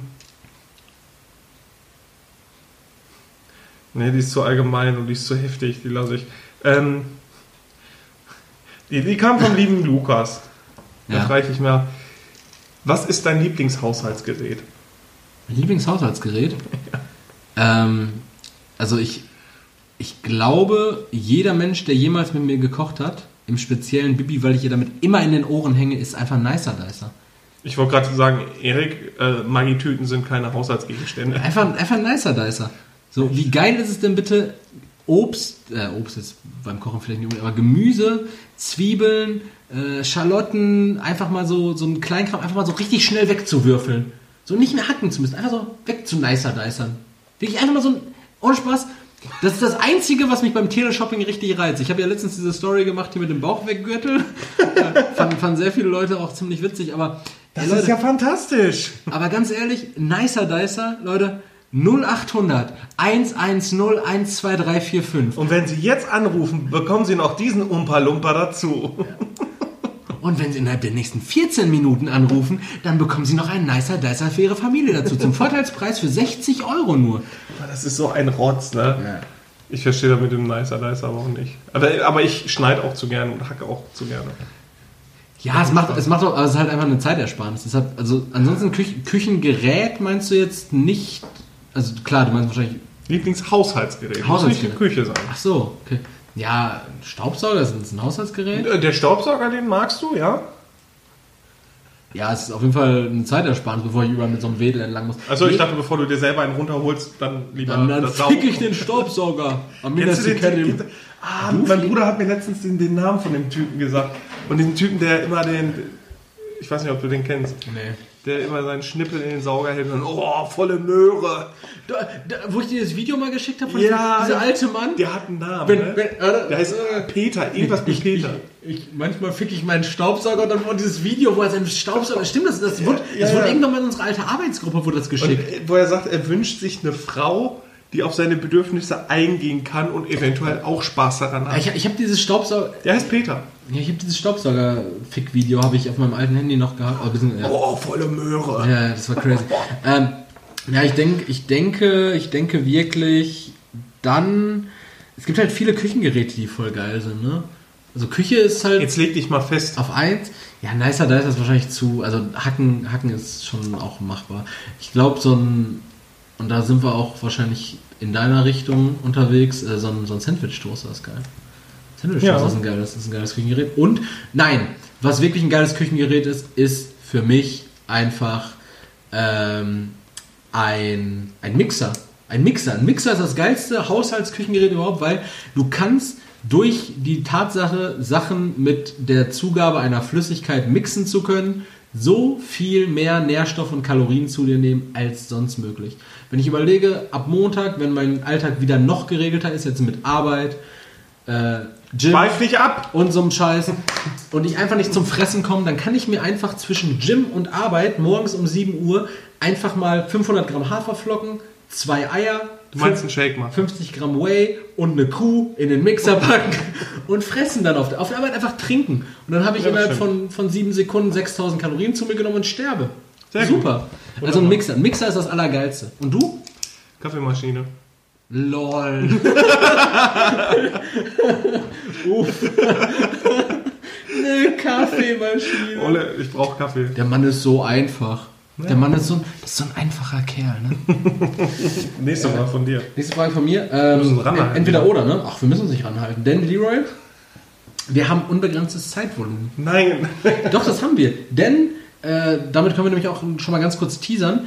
nee, die ist zu allgemein und die ist zu heftig, die lasse ich. Ähm, die, die kam vom lieben (laughs) Lukas. Ja. frage ich mich mal, was ist dein Lieblingshaushaltsgerät? Mein Lieblingshaushaltsgerät? (laughs) Ähm, also ich, ich glaube, jeder Mensch, der jemals mit mir gekocht hat, im speziellen Bibi, weil ich ihr damit immer in den Ohren hänge, ist einfach ein Nicer Dicer. Ich wollte gerade sagen, Erik, äh, Maggi-Tüten sind keine Haushaltsgegenstände. Einfach, einfach ein Nicer Dicer. So, wie geil ist es denn bitte, Obst, äh, Obst ist beim Kochen vielleicht nicht, unbedingt, aber Gemüse, Zwiebeln, äh, Schalotten, einfach mal so, so ein Kleinkram, einfach mal so richtig schnell wegzuwürfeln. So nicht mehr hacken zu müssen, einfach so weg zu Nicer Dicern. Wirklich einfach mal so ein, ohne Spaß. Das ist das Einzige, was mich beim Teleshopping richtig reizt. Ich habe ja letztens diese Story gemacht hier mit dem Bauchweggürtel. Fanden, (laughs) fanden sehr viele Leute auch ziemlich witzig, aber Das Leute, ist ja fantastisch. aber ganz ehrlich, nicer Dicer, Leute, 0800 110 12345. Und wenn Sie jetzt anrufen, bekommen Sie noch diesen Umpa-Lumpa dazu. Und wenn Sie innerhalb der nächsten 14 Minuten anrufen, dann bekommen Sie noch einen nicer Dicer für Ihre Familie dazu. Zum (laughs) Vorteilspreis für 60 Euro nur. Das ist so ein Rotz, ne? Ich verstehe da mit dem Nicer Dicer aber auch nicht. Aber, aber ich schneide auch zu gerne und hacke auch zu gerne. Ja, es macht, es macht auch, aber es ist halt einfach eine Zeitersparnis. Deshalb, also ansonsten Küch Küchengerät meinst du jetzt nicht, also klar, du meinst wahrscheinlich, Lieblingshaushaltsgerät. Muss Haushaltsgerät. nicht die Küche sein. ach so, okay. Ja, Staubsauger ist ein Haushaltsgerät? Äh, Der Staubsauger, den magst du, ja? Ja, es ist auf jeden Fall eine Zeitersparnis, bevor ich überall mit so einem Wedel entlang muss. Also ich dachte, bevor du dir selber einen runterholst, dann lieber dann, dann das fick ich den Staubsauger. Am du Mittag den Typen? Ah, mein Bruder hat mir letztens den, den Namen von dem Typen gesagt. Und diesen Typen, der immer den, ich weiß nicht, ob du den kennst, Nee. Der immer seinen Schnippel in den Sauger hält und oh, volle Möhre. Da, da, wo ich dir das Video mal geschickt habe von Ja, diesem- dieser ja. alte Mann. Der hat einen Namen, Wenn- ne? wenn- äh, der heißt äh, Peter, irgendwas mit Peter. Ich, ich, manchmal fick ich meinen Staubsauger und dann wurde dieses Video, wo er seinen Staubsauger. Stimmt das? Das wurde, ja, das wurde ja. irgendwann mal in unsere alte Arbeitsgruppe wurde das Und, geschickt. äh, wo er sagt, er wünscht sich eine Frau, die auf seine Bedürfnisse eingehen kann und eventuell auch Spaß daran hat. ich ich habe dieses Staubsauger. Der heißt Peter. Ja, ich habe dieses Staubsauger-Fick-Video habe ich auf meinem alten Handy noch gehabt. Oh, bisschen, ja. Oh, volle Möhre. Ja, das war crazy. (laughs) ähm, ja, ich denke, ich denke, ich denke wirklich, dann. Es gibt halt viele Küchengeräte, die voll geil sind, ne? Also Küche ist halt Jetzt leg dich mal fest. auf eins. Ja, nicer, da ist das wahrscheinlich zu. Also Hacken, Hacken ist schon auch machbar. Ich glaube, so ein. Und da sind wir auch wahrscheinlich in deiner Richtung unterwegs. Äh, so ein, so ein Sandwich-Toaster ist geil. Sandwich-Toaster Ja. ist, ein geiles, ist ein geiles Küchengerät. Und nein, was wirklich ein geiles Küchengerät ist, ist für mich einfach ähm, ein, ein Mixer. Ein Mixer. Ein Mixer ist das geilste Haushaltsküchengerät überhaupt, weil du kannst durch die Tatsache, Sachen mit der Zugabe einer Flüssigkeit mixen zu können, so viel mehr Nährstoff und Kalorien zu dir nehmen als sonst möglich. Wenn ich überlege, ab Montag, wenn mein Alltag wieder noch geregelter ist, jetzt mit Arbeit, äh, Gym, Schweif nicht ab. und so einem Scheiß und ich einfach nicht zum Fressen komme, dann kann ich mir einfach zwischen Gym und Arbeit morgens um 7 Uhr einfach mal 500 Gramm Haferflocken, zwei Eier, Du meinst einen Shake machen. 50 Gramm Whey und eine Kuh in den Mixer packen (laughs) und fressen dann auf der, auf der Arbeit einfach trinken. Und dann habe ich Ja, innerhalb von, von 7 Sekunden 6000 Kalorien zu mir genommen und sterbe. Sehr gut. Super. Also ein Mixer. Ein Mixer ist das Allergeilste. Und du? Kaffeemaschine. LOL. (laughs) Uff. (laughs) Eine Kaffeemaschine. Ole, ich brauche Kaffee. Der Mann ist so einfach. Der Mann ist so, ein, das ist so ein einfacher Kerl. Ne? (laughs) Nächste Mal von dir. Nächste Frage von mir. Ähm, müssen uns ranhalten. entweder oder, ne? Ach, wir müssen uns nicht ranhalten. Denn, Leroy, wir haben unbegrenztes Zeitvolumen. Nein. (laughs) Doch, das haben wir. Denn, äh, damit können wir nämlich auch schon mal ganz kurz teasern.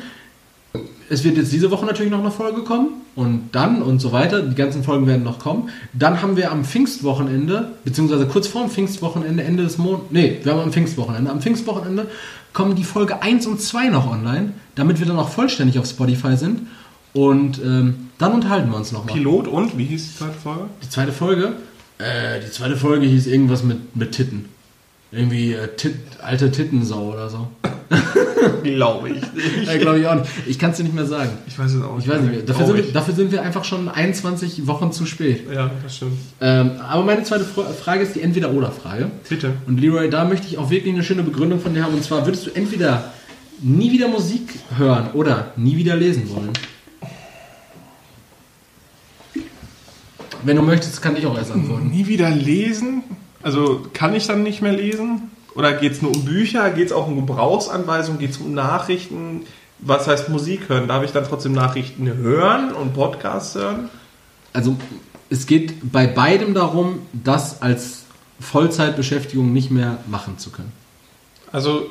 Es wird jetzt diese Woche natürlich noch eine Folge kommen und dann und so weiter. Die ganzen Folgen werden noch kommen. Dann haben wir am Pfingstwochenende, beziehungsweise kurz vor dem Pfingstwochenende, Ende des Monats, nee, wir haben am Pfingstwochenende. Am Pfingstwochenende kommen die Folge 1 und 2 noch online, damit wir dann auch vollständig auf Spotify sind. Und ähm, dann unterhalten wir uns nochmal. Pilot und, wie hieß die zweite Folge? Die zweite Folge? Äh, die zweite Folge hieß irgendwas mit, mit Titten. Irgendwie äh, Tit, alte Tittensau oder so. (laughs) Glaube ich nicht. Äh, Glaube ich auch nicht. Ich kann es dir nicht mehr sagen. Ich weiß es auch nicht. Ich weiß nicht mehr. Dafür sind, wir, dafür sind wir einfach schon 21 Wochen zu spät. Ja, das stimmt. Ähm, aber meine zweite Fra- Frage ist die Entweder-Oder-Frage. Bitte. Und Leroy, da möchte ich auch wirklich eine schöne Begründung von dir haben. Und zwar würdest du entweder nie wieder Musik hören oder nie wieder lesen wollen? Wenn du möchtest, kann ich auch erst antworten. Nie wieder lesen? Also kann ich dann nicht mehr lesen? Oder geht es nur um Bücher? Geht es auch um Gebrauchsanweisungen? Geht es um Nachrichten? Was heißt Musik hören? Darf ich dann trotzdem Nachrichten hören und Podcasts hören? Also es geht bei beidem darum, das als Vollzeitbeschäftigung nicht mehr machen zu können. Also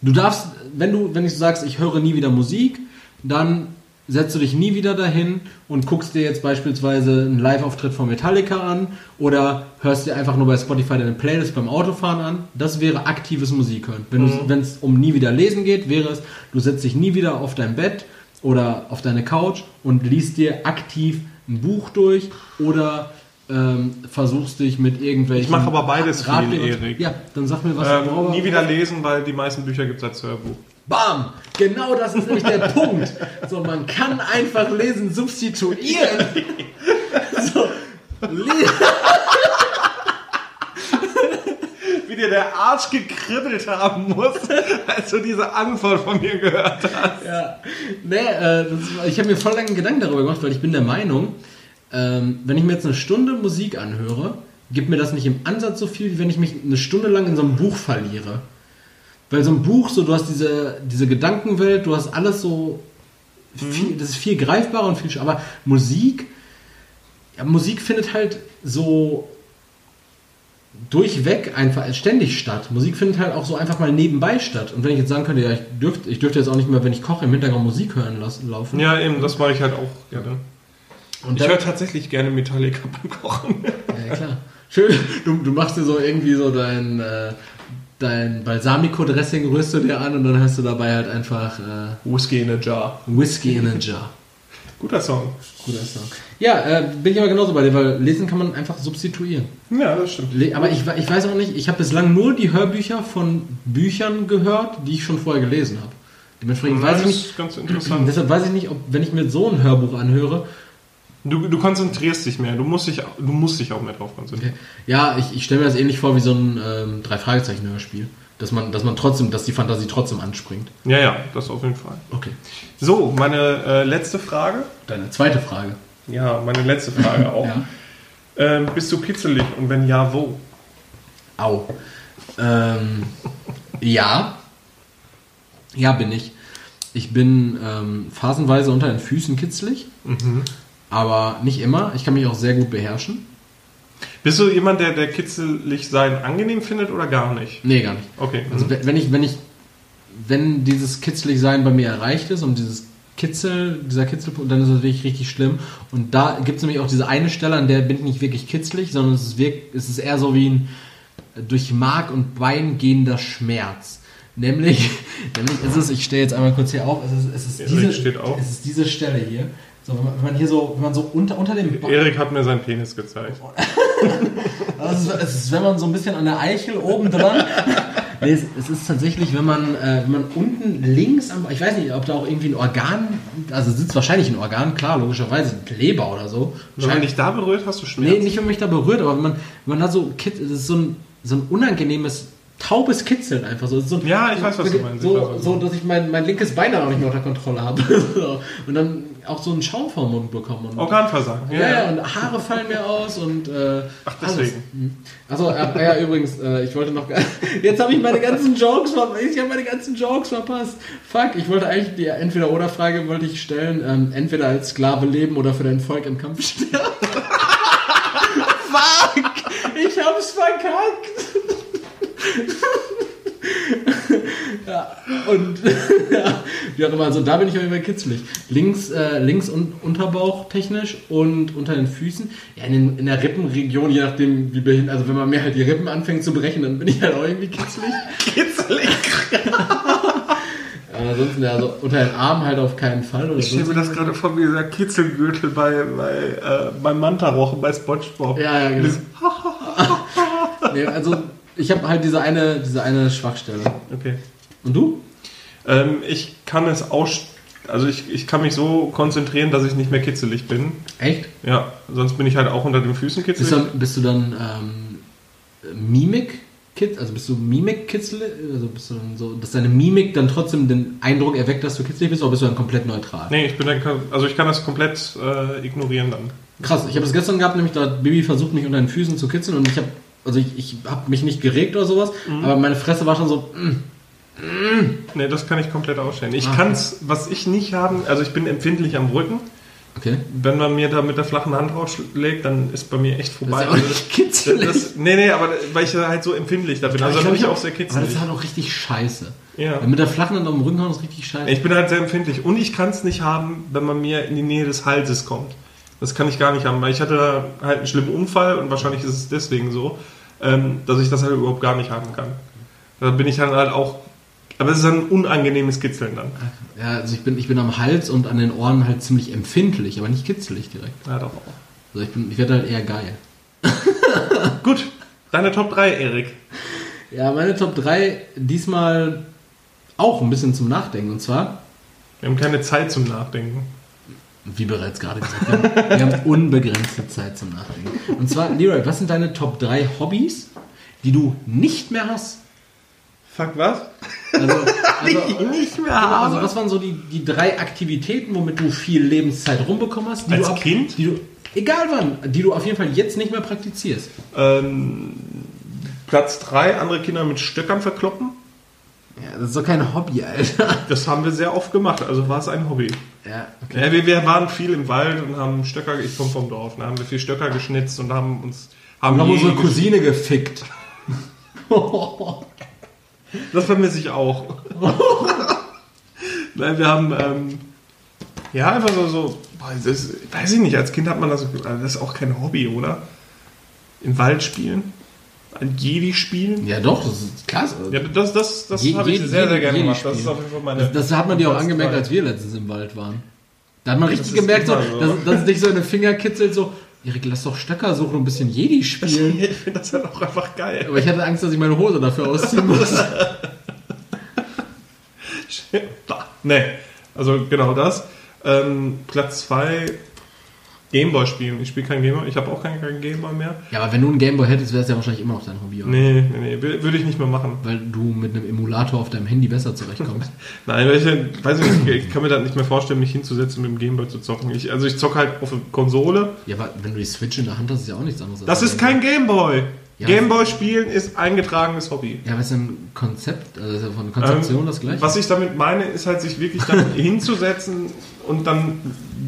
Du darfst, wenn du, wenn du sagst, ich höre nie wieder Musik, dann setzt du dich nie wieder dahin und guckst dir jetzt beispielsweise einen Live-Auftritt von Metallica an oder hörst dir einfach nur bei Spotify deine Playlist beim Autofahren an. Das wäre aktives Musik hören. Wenn es um nie wieder lesen geht, wäre es, du setzt dich nie wieder auf dein Bett oder auf deine Couch und liest dir aktiv ein Buch durch oder ähm, versuchst dich mit irgendwelchen. Ich mache aber beides viel, Ratgebern- Erik. Ja, dann sag mir was. ähm, nie wieder lesen, weil die meisten Bücher gibt es als Hörbuch. Bam! Genau das ist nämlich der Punkt. So, man kann einfach lesen substituieren. So, Wie dir der Arsch gekribbelt haben muss, als du diese Antwort von mir gehört hast. ja. Nee, äh, das, ich habe mir voll lange Gedanken darüber gemacht, weil ich bin der Meinung, ähm, wenn ich mir jetzt eine Stunde Musik anhöre, gibt mir das nicht im Ansatz so viel, wie wenn ich mich eine Stunde lang in so einem Buch verliere. Weil so ein Buch, so du hast diese, diese Gedankenwelt, du hast alles so, viel, das ist viel greifbarer und viel, aber Musik, ja, Musik findet halt so durchweg einfach ständig statt. Musik findet halt auch so einfach mal nebenbei statt. Und wenn ich jetzt sagen könnte, ja, ich dürfte, ich dürfte jetzt auch nicht mehr, wenn ich koche, im Hintergrund Musik hören lassen, laufen. Ja, eben, das mache ich halt auch gerne. Und Ich höre tatsächlich gerne Metallica beim Kochen. Ja, klar. Schön, du, du machst dir so irgendwie so dein, äh, dein Balsamico-Dressing, rührst du dir an und dann hast du dabei halt einfach äh, Whisky in a Jar. Whisky in a (laughs) Jar. Guter Song. Guter Song. Ja, äh, bin ich aber genauso bei dir, weil lesen kann man einfach substituieren. Ja, das stimmt. Le aber ich, ich weiß auch nicht, ich habe bislang nur die Hörbücher von Büchern gehört, die ich schon vorher gelesen habe. Dementsprechend weiß ich das nicht, ist ganz interessant. deshalb weiß ich nicht, ob, wenn ich mir so ein Hörbuch anhöre, Du, du konzentrierst dich mehr. Du musst dich, du musst dich auch mehr drauf konzentrieren. ja, ich, ich stelle mir das ähnlich vor wie so ein ähm, Drei-Fragezeichen-Hörspiel. Dass man, dass man trotzdem, dass die Fantasie trotzdem anspringt. Ja, ja, das auf jeden Fall. Okay. So, meine äh, letzte Frage. Deine zweite Frage. Ja, meine letzte Frage (laughs) auch. Ja. ähm, bist du kitzelig und wenn ja, wo? Au. Ähm, ja. Ja, bin ich. Ich bin ähm, phasenweise unter den Füßen kitzlig, aber nicht immer. Ich kann mich auch sehr gut beherrschen. Bist du jemand, der, der kitzelig sein angenehm findet oder gar nicht? Nee, gar nicht. Okay. Also mhm. wenn ich, wenn ich, wenn dieses kitzlig sein bei mir erreicht ist und dieses Kitzel, dieser Kitzelpunkt, dann ist das wirklich richtig schlimm. Und da gibt es nämlich auch diese eine Stelle, an der bin ich nicht wirklich kitzlig, sondern es ist, wirk- es ist eher so wie ein durch Mark und Bein gehender Schmerz. Nämlich, (laughs) nämlich ist es, ich stehe jetzt einmal kurz hier auf, es ist, es ist, diese, steht auf. es ist diese Stelle hier. So, wenn man, wenn man hier so, wenn man so unter, unter dem Ba- Erik hat mir seinen Penis gezeigt. (laughs) Also es ist, wenn man so ein bisschen an der Eichel oben dran. (laughs) nee, es, es ist tatsächlich, wenn man, äh, wenn man unten links am, ich weiß nicht, ob da auch irgendwie ein Organ, also sitzt wahrscheinlich ein Organ, klar, logischerweise, Leber oder so. Wenn man dich da berührt, hast du Schmerzen. Nee, nicht, wenn man mich da berührt, aber wenn man, wenn man da so, es ist so ein, so ein unangenehmes, taubes Kitzeln einfach so. So Ja, ich weiß, was du meinst. So, so dass ich mein, mein linkes Bein dann auch nicht mehr unter Kontrolle habe. (laughs) Und dann auch so einen Schaum vom Mund bekommen. Und, Organversagen. ja, ja, und Haare fallen mir aus und äh, Ach, deswegen. alles. Also äh, ja, übrigens, äh, ich wollte noch (laughs) jetzt habe ich meine ganzen Jokes verpasst. Ich habe meine ganzen Jokes verpasst. Fuck, ich wollte eigentlich die entweder oder Frage wollte ich stellen, ähm, entweder als Sklave leben oder für dein Volk im Kampf sterben. (laughs) Fuck, ich hab's verkackt. (laughs) ja, und (laughs) ja, wie auch immer, also da bin ich auf jeden Fall kitzlig. Links, äh, links und Unterbauch technisch und unter den Füßen. Ja, in, den, in der Rippenregion, je nachdem, wie behindert, also wenn man mir halt die Rippen anfängt zu brechen, dann bin ich halt auch irgendwie. Kitzelig. (laughs) Aber ansonsten, ja, also unter den Armen halt auf keinen Fall. Oder Ich stelle mir das gerade vor wie dieser Kitzelgürtel bei, bei, äh, beim Manta-Rochen bei Spongebob. Ja, ja, genau. (laughs) Nee, also ich habe halt diese eine, diese eine Schwachstelle. Okay. Und du? Ähm, ich kann es aus... Also ich, ich kann mich so konzentrieren, dass ich nicht mehr kitzelig bin. Echt? Ja, sonst bin ich halt auch unter den Füßen Bist kitzelig. du, bist du dann ähm, Mimik? Also bist du Mimik-Kitzel, also bist du dann so, dass deine Mimik dann trotzdem den Eindruck erweckt, dass du kitzlig bist, oder bist du dann komplett neutral? Nee, ich bin dann, also ich kann das komplett äh, ignorieren dann. Krass, ich habe das gestern gehabt, nämlich da hat Bibi versucht, mich unter den Füßen zu kitzeln und ich habe, also ich, ich habe mich nicht geregt oder sowas, Mhm. aber meine Fresse war schon so, mm, Nee, das kann ich komplett ausstellen. Ich Ah. kann's, was ich nicht haben, also ich bin empfindlich am Rücken. okay. Wenn man mir da mit der flachen Hand draufschlägt, dann ist bei mir echt Das vorbei. ist ja auch Also nicht kitzelig. das, nee, nee, aber weil ich halt so empfindlich da bin. Also ich da bin ich auch sehr Aber kitzelig. das ist halt auch richtig scheiße. Ja. Mit der flachen Hand auf dem Rücken hauen ist richtig scheiße. Ich bin halt sehr empfindlich. Und ich kann es nicht haben, wenn man mir in die Nähe des Halses kommt. Das kann ich gar nicht haben, weil ich hatte da halt einen schlimmen Unfall und wahrscheinlich ist es deswegen so, ähm, dass ich das halt überhaupt gar nicht haben kann. Da bin ich dann halt auch. Aber es ist ein unangenehmes Kitzeln dann. Ja, also ich bin, ich bin am Hals und an den Ohren halt ziemlich empfindlich, aber nicht kitzelig direkt. Ja, doch auch. Also ich, bin, ich werde halt eher geil. (laughs) Gut, deine Top 3, Erik. Ja, meine Top 3 diesmal auch ein bisschen zum Nachdenken. Und zwar, Wir haben keine Zeit zum Nachdenken. wie bereits gerade gesagt, wir haben, wir haben unbegrenzte Zeit zum Nachdenken. Und zwar, Leroy, was sind deine Top 3 Hobbys, die du nicht mehr hast? Fuck, was? Also, (laughs) also, nicht mehr Genau, also was waren so die, die drei Aktivitäten, womit du viel Lebenszeit rumbekommen hast? Die Als du ab, Kind? Die du, Egal wann, die du auf jeden Fall jetzt nicht mehr praktizierst. Ähm, Platz 3, andere Kinder mit Stöckern verkloppen. Ja, das ist doch kein Hobby, Alter. Das haben wir sehr oft gemacht, also war es ein Hobby. Ja, Ja, wir, wir waren viel im Wald und haben Stöcker, ich komme vom Dorf, da haben wir viel Stöcker geschnitzt und haben uns haben Wir haben unsere Cousine gefickt. (laughs) (laughs) Das vermisse ich auch. (laughs) Nein, wir haben ähm, ja einfach so, so das, weiß ich nicht, als Kind hat man das, also das ist auch kein Hobby, oder? Im Wald spielen, ein Jedi spielen. ja, doch, das ist klasse. Ja, das, das, das Je- habe ich sehr, sehr gerne Jedi gemacht. Das ist auf jeden Fall meine. Das, das hat man dir auch angemerkt, als wir letztens im Wald waren. Da hat man richtig gemerkt, so, so. dass, dass es dich so in den Finger kitzelt, so, Erik, lass doch Stöcker suchen und ein bisschen Jedi spielen. (laughs) Ich finde das halt auch einfach geil. Aber ich hatte Angst, dass ich meine Hose dafür ausziehen muss. (laughs) nee, also genau das. Ähm, Platz 2, Gameboy spielen. Ich spiele kein Gameboy, ich habe auch keinen Gameboy mehr. Ja, aber wenn du einen Gameboy hättest, wäre es ja wahrscheinlich immer noch dein Hobby. oder? Nee, nee, nee, wür- würde ich nicht mehr machen. Weil du mit einem Emulator auf deinem Handy besser zurechtkommst. (laughs) Nein, weil ich, weiß ich nicht, ich kann mir das nicht mehr vorstellen, mich hinzusetzen und mit dem Gameboy zu zocken. Ich, also ich zocke halt auf der Konsole. ja, aber wenn du die Switch in der Hand hast, ist ja auch nichts anderes. Das ist kein Gameboy. Ja. Gameboy spielen ist eingetragenes Hobby. Ja, aber ist ein Konzept, also ist ja von Konzeption Ähm, das gleiche. Was ich damit meine, ist halt sich wirklich dann (laughs) hinzusetzen und dann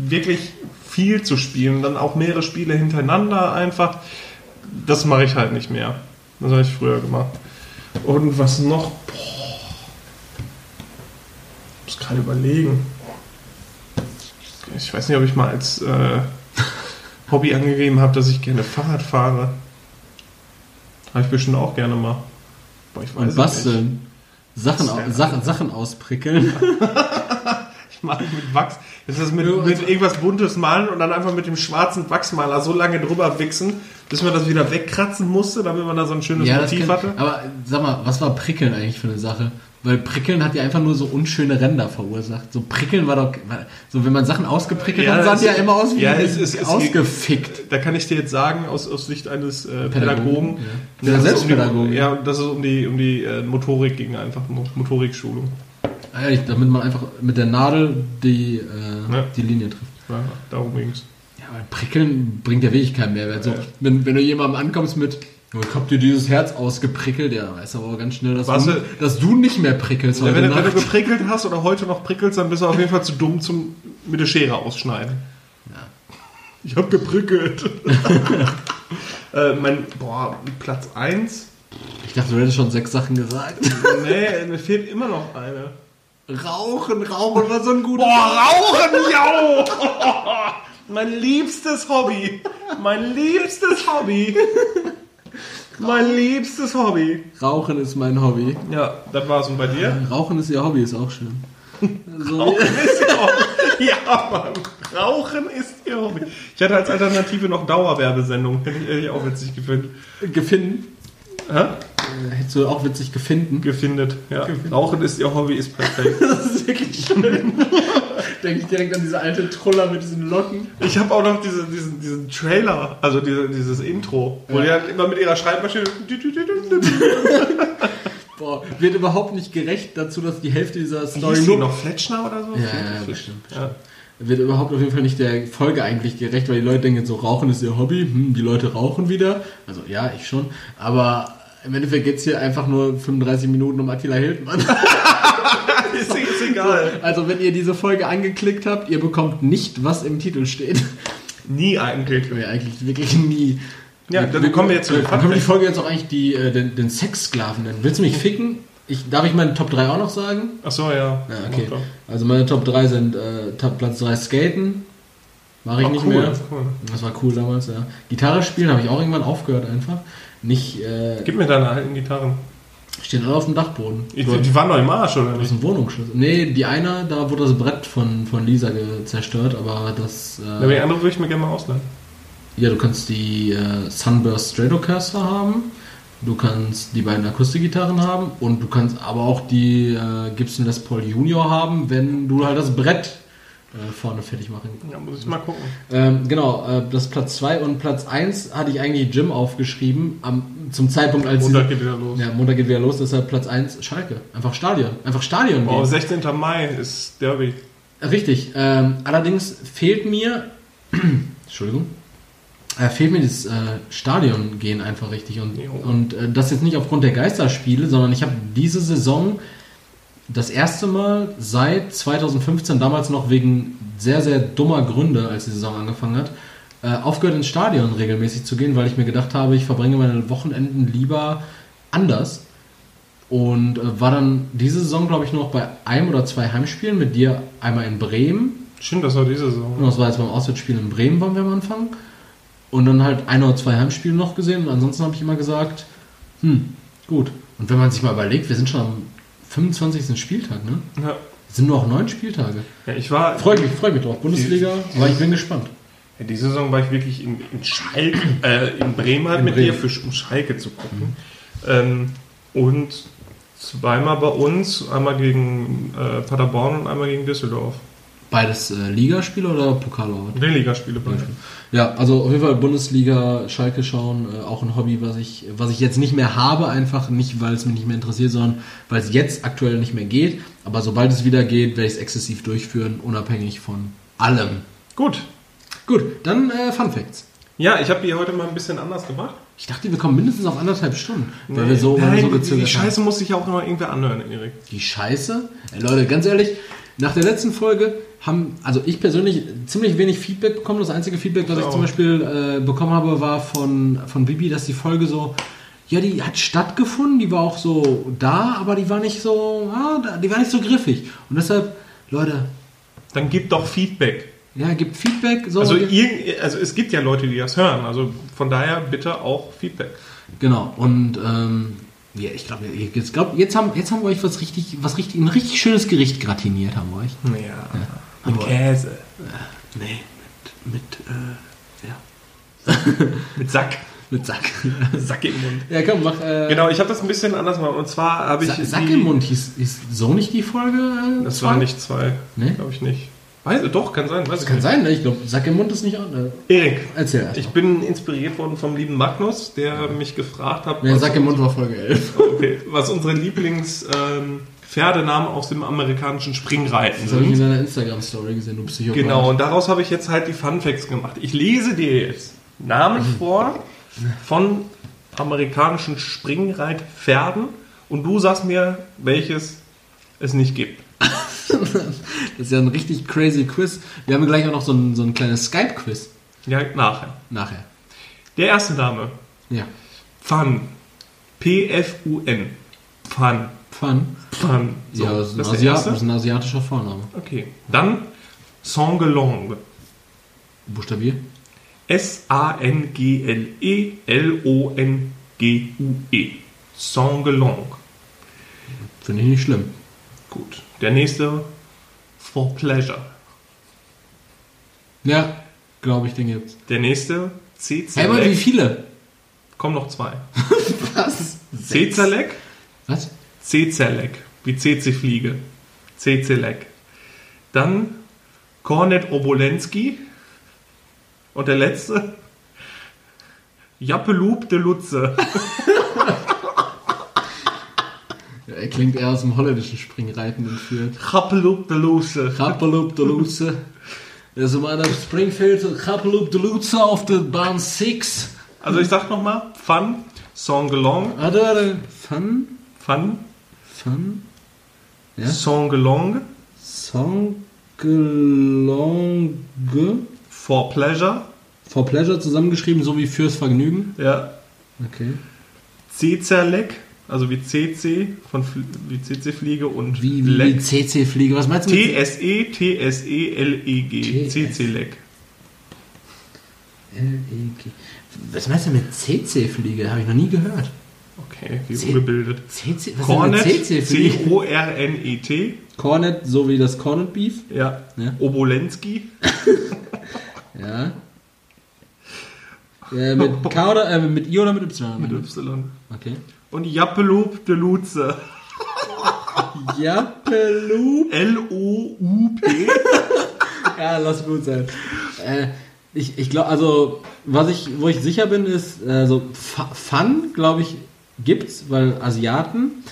wirklich viel zu spielen. Dann auch mehrere Spiele hintereinander einfach. Das mache ich halt nicht mehr. Das habe ich früher gemacht. Und was noch? Boah. Ich muss gerade überlegen. Ich weiß nicht, ob ich mal als äh, (laughs) Hobby angegeben habe, dass ich gerne Fahrrad fahre. Habe ich bestimmt auch gerne mal. Boah, ich weiß und es nicht. basteln. Sachen, Sachen, Sachen ausprickeln. (laughs) Mache mit Wachs. Das ist mit, Ja, mit also- irgendwas Buntes malen und dann einfach mit dem schwarzen Wachsmaler so lange drüber wichsen, bis man das wieder wegkratzen musste, damit man da so ein schönes ja, das Motiv kann, hatte. aber sag mal, was war Prickeln eigentlich für eine Sache? Weil Prickeln hat ja einfach nur so unschöne Ränder verursacht. So Prickeln war doch, war, so wenn man Sachen ausgeprickelt Ja, hat, sahen es- die ja immer aus wie ja, es- es- es- ausgefickt. Da kann ich dir jetzt sagen, aus, aus Sicht eines äh, Pädagogen, Pädagogen, ja. es Selbstpädagogen. Um die, ja, dass es um die, um die äh, Motorik ging, einfach Mo- Motorikschulung. Ah, ja, damit man einfach mit der Nadel die, äh, Ja. die Linie trifft. Ja, darum ging's. Ja, aber Prickeln bringt ja wirklich keinen Mehrwert. So, wenn, wenn du jemandem ankommst mit, "Oh, ich hab dir dieses Herz ausgeprickelt, ja, weißt du aber ganz schnell, dass, du, dass du nicht mehr prickelst Ja, wenn, du- wenn du geprickelt hast oder heute noch prickelst, dann bist du auf jeden Fall zu dumm zum mit der Schere ausschneiden. Ja. Ich hab geprickelt. (laughs) äh, mein, boah, Platz 1. Ich dachte, du hättest schon sechs Sachen gesagt. Nee, mir fehlt immer noch eine. Rauchen, Rauchen war so ein guter. Boah, Rauchen, jau! (laughs) Mein liebstes Hobby. Mein liebstes Hobby. Mein liebstes Hobby. Rauchen ist mein Hobby. Ja, das war's. Und bei dir? Rauchen ist ihr Hobby, ist auch schön. So, Rauchen ist ihr Hobby. Ja, Mann. Rauchen ist ihr Hobby. Ich hatte als Alternative noch Dauerwerbesendung. Hätte ich, auch witzig gefunden. gefunden. Hä? Äh, Hättest du auch witzig gefunden. Gefindet. Ja. Rauchen ist ihr Hobby, ist perfekt. (laughs) Das ist wirklich schön. (laughs) Denke ich direkt an diese alte Truller mit diesen Locken. Ich habe auch noch diese, diesen, diesen Trailer, also diese, dieses Intro, wo Ja. die halt immer mit ihrer Schreibmaschine. Boah, wird überhaupt nicht gerecht dazu, dass die Hälfte dieser Story Hieß die noch Fletschner oder so? Ja, ja, bestimmt. Ja. wird überhaupt auf jeden Fall nicht der Folge eigentlich gerecht, weil die Leute denken so, Rauchen ist ihr Hobby, hm, die Leute rauchen wieder. Also ja, ich schon. Aber im Endeffekt geht es hier einfach nur 35 Minuten um Attila Hildmann. (laughs) ist, ist egal. Also wenn ihr diese Folge angeklickt habt, ihr bekommt nicht, was im Titel steht. Nie eigentlich. Ja, eigentlich wirklich nie. Ja, dann kommen wir jetzt zu den Dann können wir die. Folge jetzt auch eigentlich die, äh, den, den Sexsklaven nennen. Willst du mich ficken? Ich, darf ich meine Top 3 auch noch sagen? Achso, ja. Ja, okay. Also meine Top 3 sind äh, Top Platz 3 Skaten. Mache ich Oh, nicht cool, mehr. cool. Das war cool damals, ja. Gitarre spielen habe ich auch irgendwann aufgehört einfach. Nicht, äh, Gib mir deine alten Gitarren. stehen alle auf dem Dachboden. Ich, die waren noch im Arsch, oder das nicht? ist ein Wohnungsschlüssel. Nee, die eine, da wurde das Brett von, von Lisa zerstört, aber das. Ja, die Äh, andere würde ich mir gerne mal ausleihen. ja, du kannst die äh, Sunburst Stratocaster haben. Du kannst die beiden Akustikgitarren haben und du kannst aber auch die äh, Gibson Les Paul Junior haben, wenn du halt das Brett äh, vorne fertig machen Ja, muss ich mal gucken. Ähm, genau, äh, das Platz 2 und Platz 1 hatte ich eigentlich Jim aufgeschrieben, am, zum Zeitpunkt, als Montag geht wieder los. ja, Montag geht wieder los, deshalb Platz 1 Schalke. Einfach Stadion. Einfach Stadion gehen. 16. Mai ist Derby. Richtig. Ähm, allerdings fehlt mir, (clears throat) Entschuldigung, äh, fehlt mir das äh, Stadion gehen einfach richtig. Und, Jo. und äh, das jetzt nicht aufgrund der Geisterspiele, sondern ich habe diese Saison das erste Mal seit 2015, damals noch wegen sehr, sehr dummer Gründe, als die Saison angefangen hat, äh, aufgehört ins Stadion regelmäßig zu gehen, weil ich mir gedacht habe, ich verbringe meine Wochenenden lieber anders. Und äh, war dann diese Saison, glaube ich, nur noch bei einem oder zwei Heimspielen mit dir einmal in Bremen Stimmt, das war diese Saison. und das war jetzt beim Auswärtsspiel in Bremen, waren wir am Anfang. Und dann halt ein oder zwei Heimspiele noch gesehen. Und ansonsten habe ich immer gesagt, hm, gut. Und wenn man sich mal überlegt, wir sind schon am 25. Spieltag, ne? Ja. Es sind nur noch neun Spieltage. ja, ich war. Freue mich, freue mich drauf. Bundesliga, aber ich bin gespannt. Ja, die Saison war ich wirklich in, in Schalke, äh, in Bremen halt In mit Bremen. dir, für, um Schalke zu gucken. Ähm, und zweimal bei uns, einmal gegen äh, Paderborn und einmal gegen Düsseldorf. Beides äh, Ligaspiele oder Pokalort? Die Ligaspiele beide. Ja, also auf jeden Fall Bundesliga, Schalke schauen, äh, auch ein Hobby, was ich, was ich jetzt nicht mehr habe, einfach nicht, weil es mich nicht mehr interessiert, sondern weil es jetzt aktuell nicht mehr geht. Aber sobald es wieder geht, werde ich es exzessiv durchführen, unabhängig von allem. Gut. Gut, dann äh, Fun Facts. Ja, ich habe die heute mal ein bisschen anders gemacht. Ich dachte, wir kommen mindestens auf anderthalb Stunden, weil wir so, weil wir Nein, so die gezögert haben. Scheiße muss sich ja auch immer irgendwer anhören, Erik. Die Scheiße? Ey, Leute, ganz ehrlich, nach der letzten Folge haben, also ich persönlich, ziemlich wenig Feedback bekommen. Das einzige Feedback, das ich zum Beispiel äh, bekommen habe, war von, von Bibi, dass die Folge so, ja, die hat stattgefunden, die war auch so da, aber die war nicht so, ah, die war nicht so griffig. Und deshalb, Leute, Dann gib doch Feedback. ja, gibt Feedback. So, Also, irgend, also es gibt ja Leute, die das hören. Also von daher bitte auch Feedback. Genau, und ähm, ja, ich glaube, jetzt, glaub, jetzt, haben, jetzt haben wir euch was richtig, was richtig, ein richtig schönes Gericht gratiniert, haben wir euch. Ja. Aber- Mit Käse. Nee, mit, mit, äh, ja, (laughs) Mit Sack. mit Sack. (laughs) Sack im Mund. ja, komm, mach, äh, Genau, ich habe das ein bisschen anders gemacht. Und zwar habe ich. Sa Sack im Mund hieß, hieß so nicht die Folge? Äh, Das zwei? war nicht zwei. Nee? Glaube ich nicht. Weiß, doch, kann sein. Weiß Das ich kann nicht. sein, ne? Ich glaube, Sack im Mund ist nicht an. Äh, Erik, erzähl erst. ich bin inspiriert worden vom lieben Magnus, der mich gefragt hat, Ja, was, Sack im Mund war Folge 11. (laughs) okay, was unsere Lieblings ähm, Pferdenamen aus dem amerikanischen Springreiten Das habe ich in sind. deiner Instagram-Story gesehen, du Psychopath. Genau, und daraus habe ich jetzt halt die Fun Facts gemacht. Ich lese dir jetzt Namen vor von amerikanischen Springreitpferden und du sagst mir, welches es nicht gibt. (laughs) Das ist ja ein richtig crazy Quiz. Wir haben gleich auch noch so ein, so ein kleines Skype-Quiz Ja, nachher. nachher. Der erste Name, Ja. Fun. P-F-U-N. Fun. Fun. Fun. So, ja, das ist, ein das Asiat, das ist ein asiatischer Vorname. Okay. Dann Songelong. Buchstabier. E S-A-N-G-L-E-L-O-N-G-U-E. Songelong. Finde ich nicht schlimm. Gut. Der nächste For Pleasure. Ja, glaube ich, den gibt's. Der nächste C-Select. Hey, aber wie viele? Kommen noch zwei. (laughs) Was? C-Select. Was? C-Select. Wie CC-Fliege. C-Select. Dann Kornet Obolensky. Und der letzte (laughs) Jappeloop de Lutze. (laughs) Er klingt eher aus dem holländischen Springreiten entführt. Jappeloop de Lutze. Grappeloop de Loetse. Das ist meiner Springfield Grappeloop de Loetse auf der Bahn 6. Also ich sag nochmal, Fun, Songelong, Warte, warte. Fun? Fun, Fun? Ja? Songelong, Songelonge. For Pleasure, For Pleasure zusammengeschrieben, so wie fürs Vergnügen. ja, Okay. Cezerleck, also wie CC, von Fl- wie CC-Fliege und Wie, wie, wie. CC-Fliege. Was meinst du mit T-S-E, T-S-E-L-E-G, TS. CC-Leck. L-E-G. Was meinst du mit CC-Fliege? Habe ich noch nie gehört. Okay, wie C- ungebildet. CC, was Cornet? C-O-R-N-E-T, Cornet, so wie das Cornet Beef. ja, Ja. Obolensky, (laughs) Ja. Äh, mit K oder äh, mit I oder mit Y? mit Y. Okay. Und Jappeloop de Lutze, Jappeloop. L-O-U-P. (laughs) Ja, lass gut sein. Äh, ich ich glaube, also, was ich, wo ich sicher bin, ist, also, Fu- Fun, glaube ich, gibt's, weil Asiaten.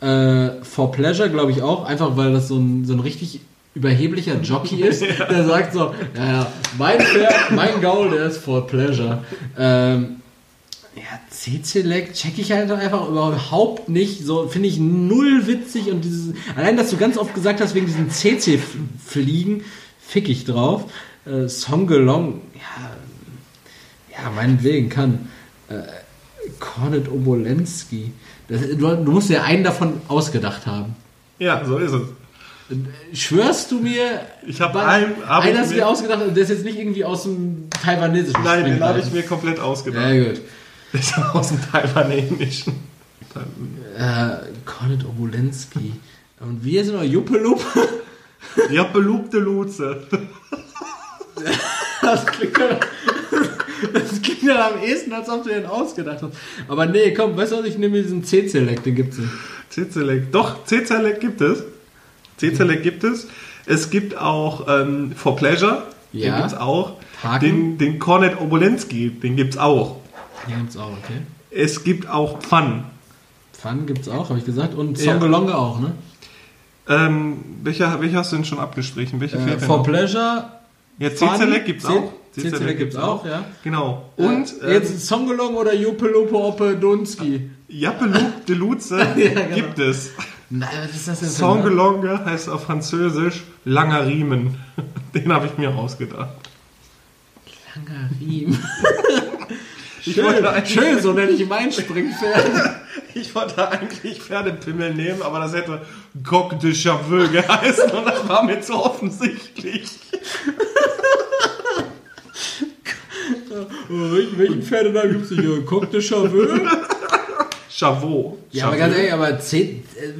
Äh, For Pleasure, glaube ich auch, einfach weil das so ein, so ein richtig überheblicher Jockey ist, (laughs) der sagt so, ja, ja, mein Pferd, mein Gaul, der ist for pleasure. Ähm, ja, C-Select check ich halt einfach überhaupt nicht. So finde ich null witzig und dieses, allein, dass du ganz oft gesagt hast, wegen diesen CC-Fliegen, fick ich drauf. Äh, Songelong, ja, ja, meinetwegen kann. Äh, Kornet Obolensky. Das, du, du musst ja einen davon ausgedacht haben. Ja, so ist es. Schwörst du mir, Ich habe einen, hab hast du mir- dir ausgedacht, der ist jetzt nicht irgendwie aus dem taiwanesischen Nein, den habe ich mir komplett ausgedacht. Ja, gut. Ist aus dem Taiwanesischen. Äh, Kornet Obolensky. Und wir sind noch Juppelup. Ja, belubte Luze. (laughs) Das klingt, ja, das klingt ja am ehesten, als ob du den ausgedacht hast. Aber nee, komm, weißt du was, ich nehme diesen C-Select, den gibt's nicht. C-Select. Doch, C-Select gibt es. C-Select gibt es. Es gibt auch ähm, For Pleasure. Den Ja. gibt es auch. Haken. Den, den Kornet Obolensky, den gibt es auch. Den gibt's auch, okay. Es gibt auch Fun. Fun gibt's auch, habe ich gesagt. Und Ja. Songelonge auch, ne? Ähm, welcher, welcher hast du denn schon abgestrichen? Welche Äh, for noch? Pleasure. Ja, Fun, C-Select gibt es C- auch. C-Select gibt's auch, ja. Genau. Und Und äh, jetzt Songelong oder Jupelupe Oppe Dunski. Jappeloup (laughs) de Luze (laughs) genau. gibt es. Nein, was ist das denn? Songelonge heißt auf Französisch langer Riemen. (laughs) Den habe ich mir ausgedacht. Langer Riemen. Ich wollte Schön, eigentlich- schön, so nenne ich mein Springpferd. (laughs) Ich wollte eigentlich Pferdepimmel nehmen, aber das hätte Coq de Chaveux geheißen und das war mir zu offensichtlich. Welchen, welchen Pferdenamen gibt's hier? Coq de Chaveux? Chavot. Ja, aber ganz ehrlich, aber C. Äh,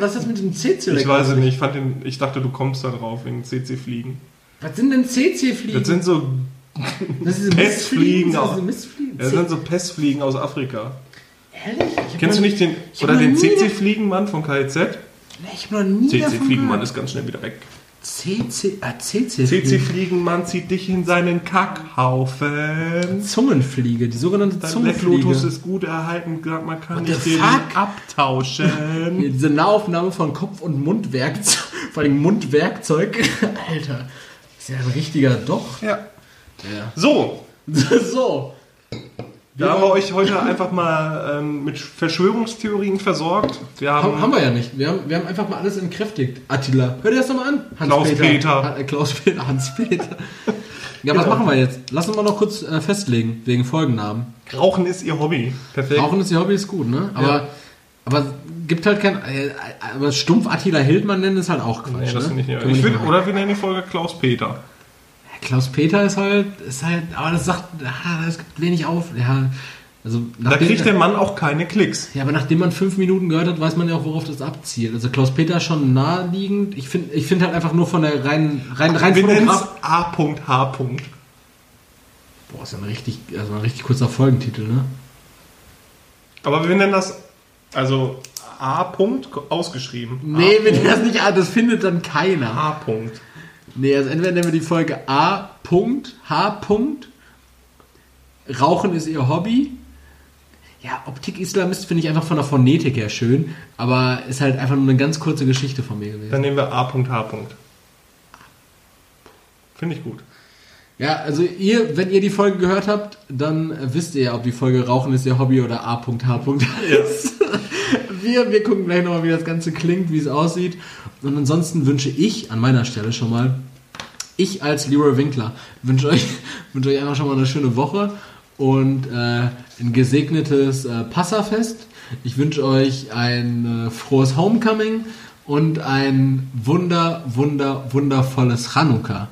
was ist das mit dem C-Select? Ich weiß es nicht, ich, fand den, ich dachte, du kommst da drauf wegen CC-Fliegen. Was sind denn CC-Fliegen? Das sind so, Das sind diese Pestfliegen auch. Diese Mistfliegen. das sind so Pestfliegen aus Afrika. Ehrlich? Kennst du nicht den, oder den CC-Fliegenmann von KIZ? Nee, Ich habe noch nie CC-Fliegenmann ist ganz schnell wieder weg. CC, ah, CC. CC-Fliegenmann zieht dich in seinen Kackhaufen. Zungenfliege, die sogenannte Dein Black Zungenfliege. Lotus ist gut erhalten, man kann nicht den abtauschen. (laughs) Diese Nahaufnahme von Kopf- und Mundwerkzeug, (laughs) vor allem Mundwerkzeug. (laughs) Alter, ist ja ein richtiger Doch. ja. Ja. So, (laughs) so. da haben wir euch heute einfach mal ähm, mit Verschwörungstheorien versorgt. Wir haben, Haben, wir ja nicht. Wir haben, wir haben einfach mal alles entkräftigt. Attila, hör dir das nochmal an. Klaus-Peter. Äh, Klaus-Peter, Hans-Peter. Ja, was Genau. machen wir jetzt? Lass uns mal noch kurz äh, festlegen, wegen Folgennamen. Rauchen ist ihr Hobby. Perfekt. Rauchen ist ihr Hobby, ist gut, ne? Aber, Ja. aber gibt halt kein. Äh, aber stumpf Attila Hildmann nennen ist halt auch Quatsch. Nee, das ne? finde ich wir Ich nicht find, machen. oder wir nennen die Folge Klaus-Peter. Klaus-Peter ist halt, ist halt, aber das sagt, das gibt wenig auf. Ja, also Da kriegt der Mann auch keine Klicks. ja, aber nachdem man fünf Minuten gehört hat, weiß man ja auch, worauf das abzielt. Also Klaus-Peter ist schon naheliegend. Ich finde ich find halt einfach nur von der rein, rein, rein Wir nennen es Fotograf- A.H. Boah, ist ja ein richtig, also ein richtig kurzer Folgentitel, ne? Aber wir nennen das also A. -Punkt ausgeschrieben. Nee, wenn das nicht, ah, das findet dann keiner. A. -Punkt. Nee, also entweder nennen wir die Folge A. H. Rauchen ist ihr Hobby. Ja, Optik-Islamist finde ich einfach von der Phonetik her schön, aber ist halt einfach nur eine ganz kurze Geschichte von mir gewesen. Dann nehmen wir A.H. Finde ich gut. Ja, also ihr, wenn ihr die Folge gehört habt, dann wisst ihr ja, ob die Folge Rauchen ist ihr Hobby oder A.H. ist. (laughs) Wir, wir gucken gleich nochmal, wie das Ganze klingt, wie es aussieht. Und ansonsten wünsche ich an meiner Stelle schon mal, ich als Leroy Winkler, wünsche euch, (laughs) wünsche euch einfach schon mal eine schöne Woche und äh, ein gesegnetes äh, Passafest. Ich wünsche euch ein äh, frohes Homecoming und ein wunder, wunder, wundervolles Chanukka.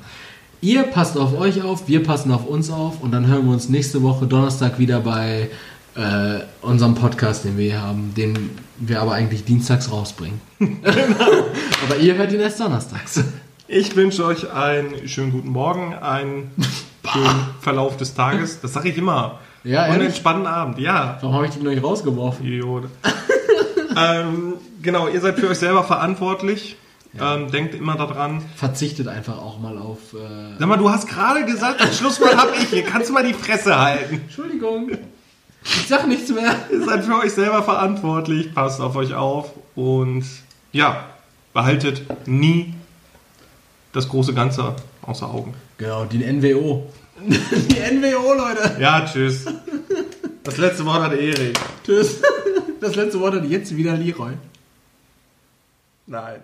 Ihr passt auf euch auf, wir passen auf uns auf und dann hören wir uns nächste Woche Donnerstag wieder bei äh, unserem Podcast, den wir hier haben, den wir aber eigentlich dienstags rausbringen. (laughs) aber ihr hört ihn erst donnerstags. Ich wünsche euch einen schönen guten Morgen, einen (laughs) schönen Verlauf des Tages. Das sage ich immer. Ja, Und einen entspannten Abend. Ja. Warum habe ich die noch nicht rausgeworfen? Idiot. (laughs) ähm, genau, ihr seid für euch selber verantwortlich. Ähm, denkt immer daran. Verzichtet einfach auch mal auf. Äh, Sag mal, du hast gerade gesagt, das Schlusswort habe ich hier. Kannst du mal die Fresse halten? Entschuldigung. Ich sag nichts mehr. Ihr seid für euch selber verantwortlich. Passt auf euch auf. Und ja, behaltet nie das große Ganze außer Augen. Genau, die NWO. (laughs) die NWO, Leute. Ja, tschüss. Das letzte Wort hat Erik. Tschüss. Das letzte Wort hat jetzt wieder Leroy. Nein.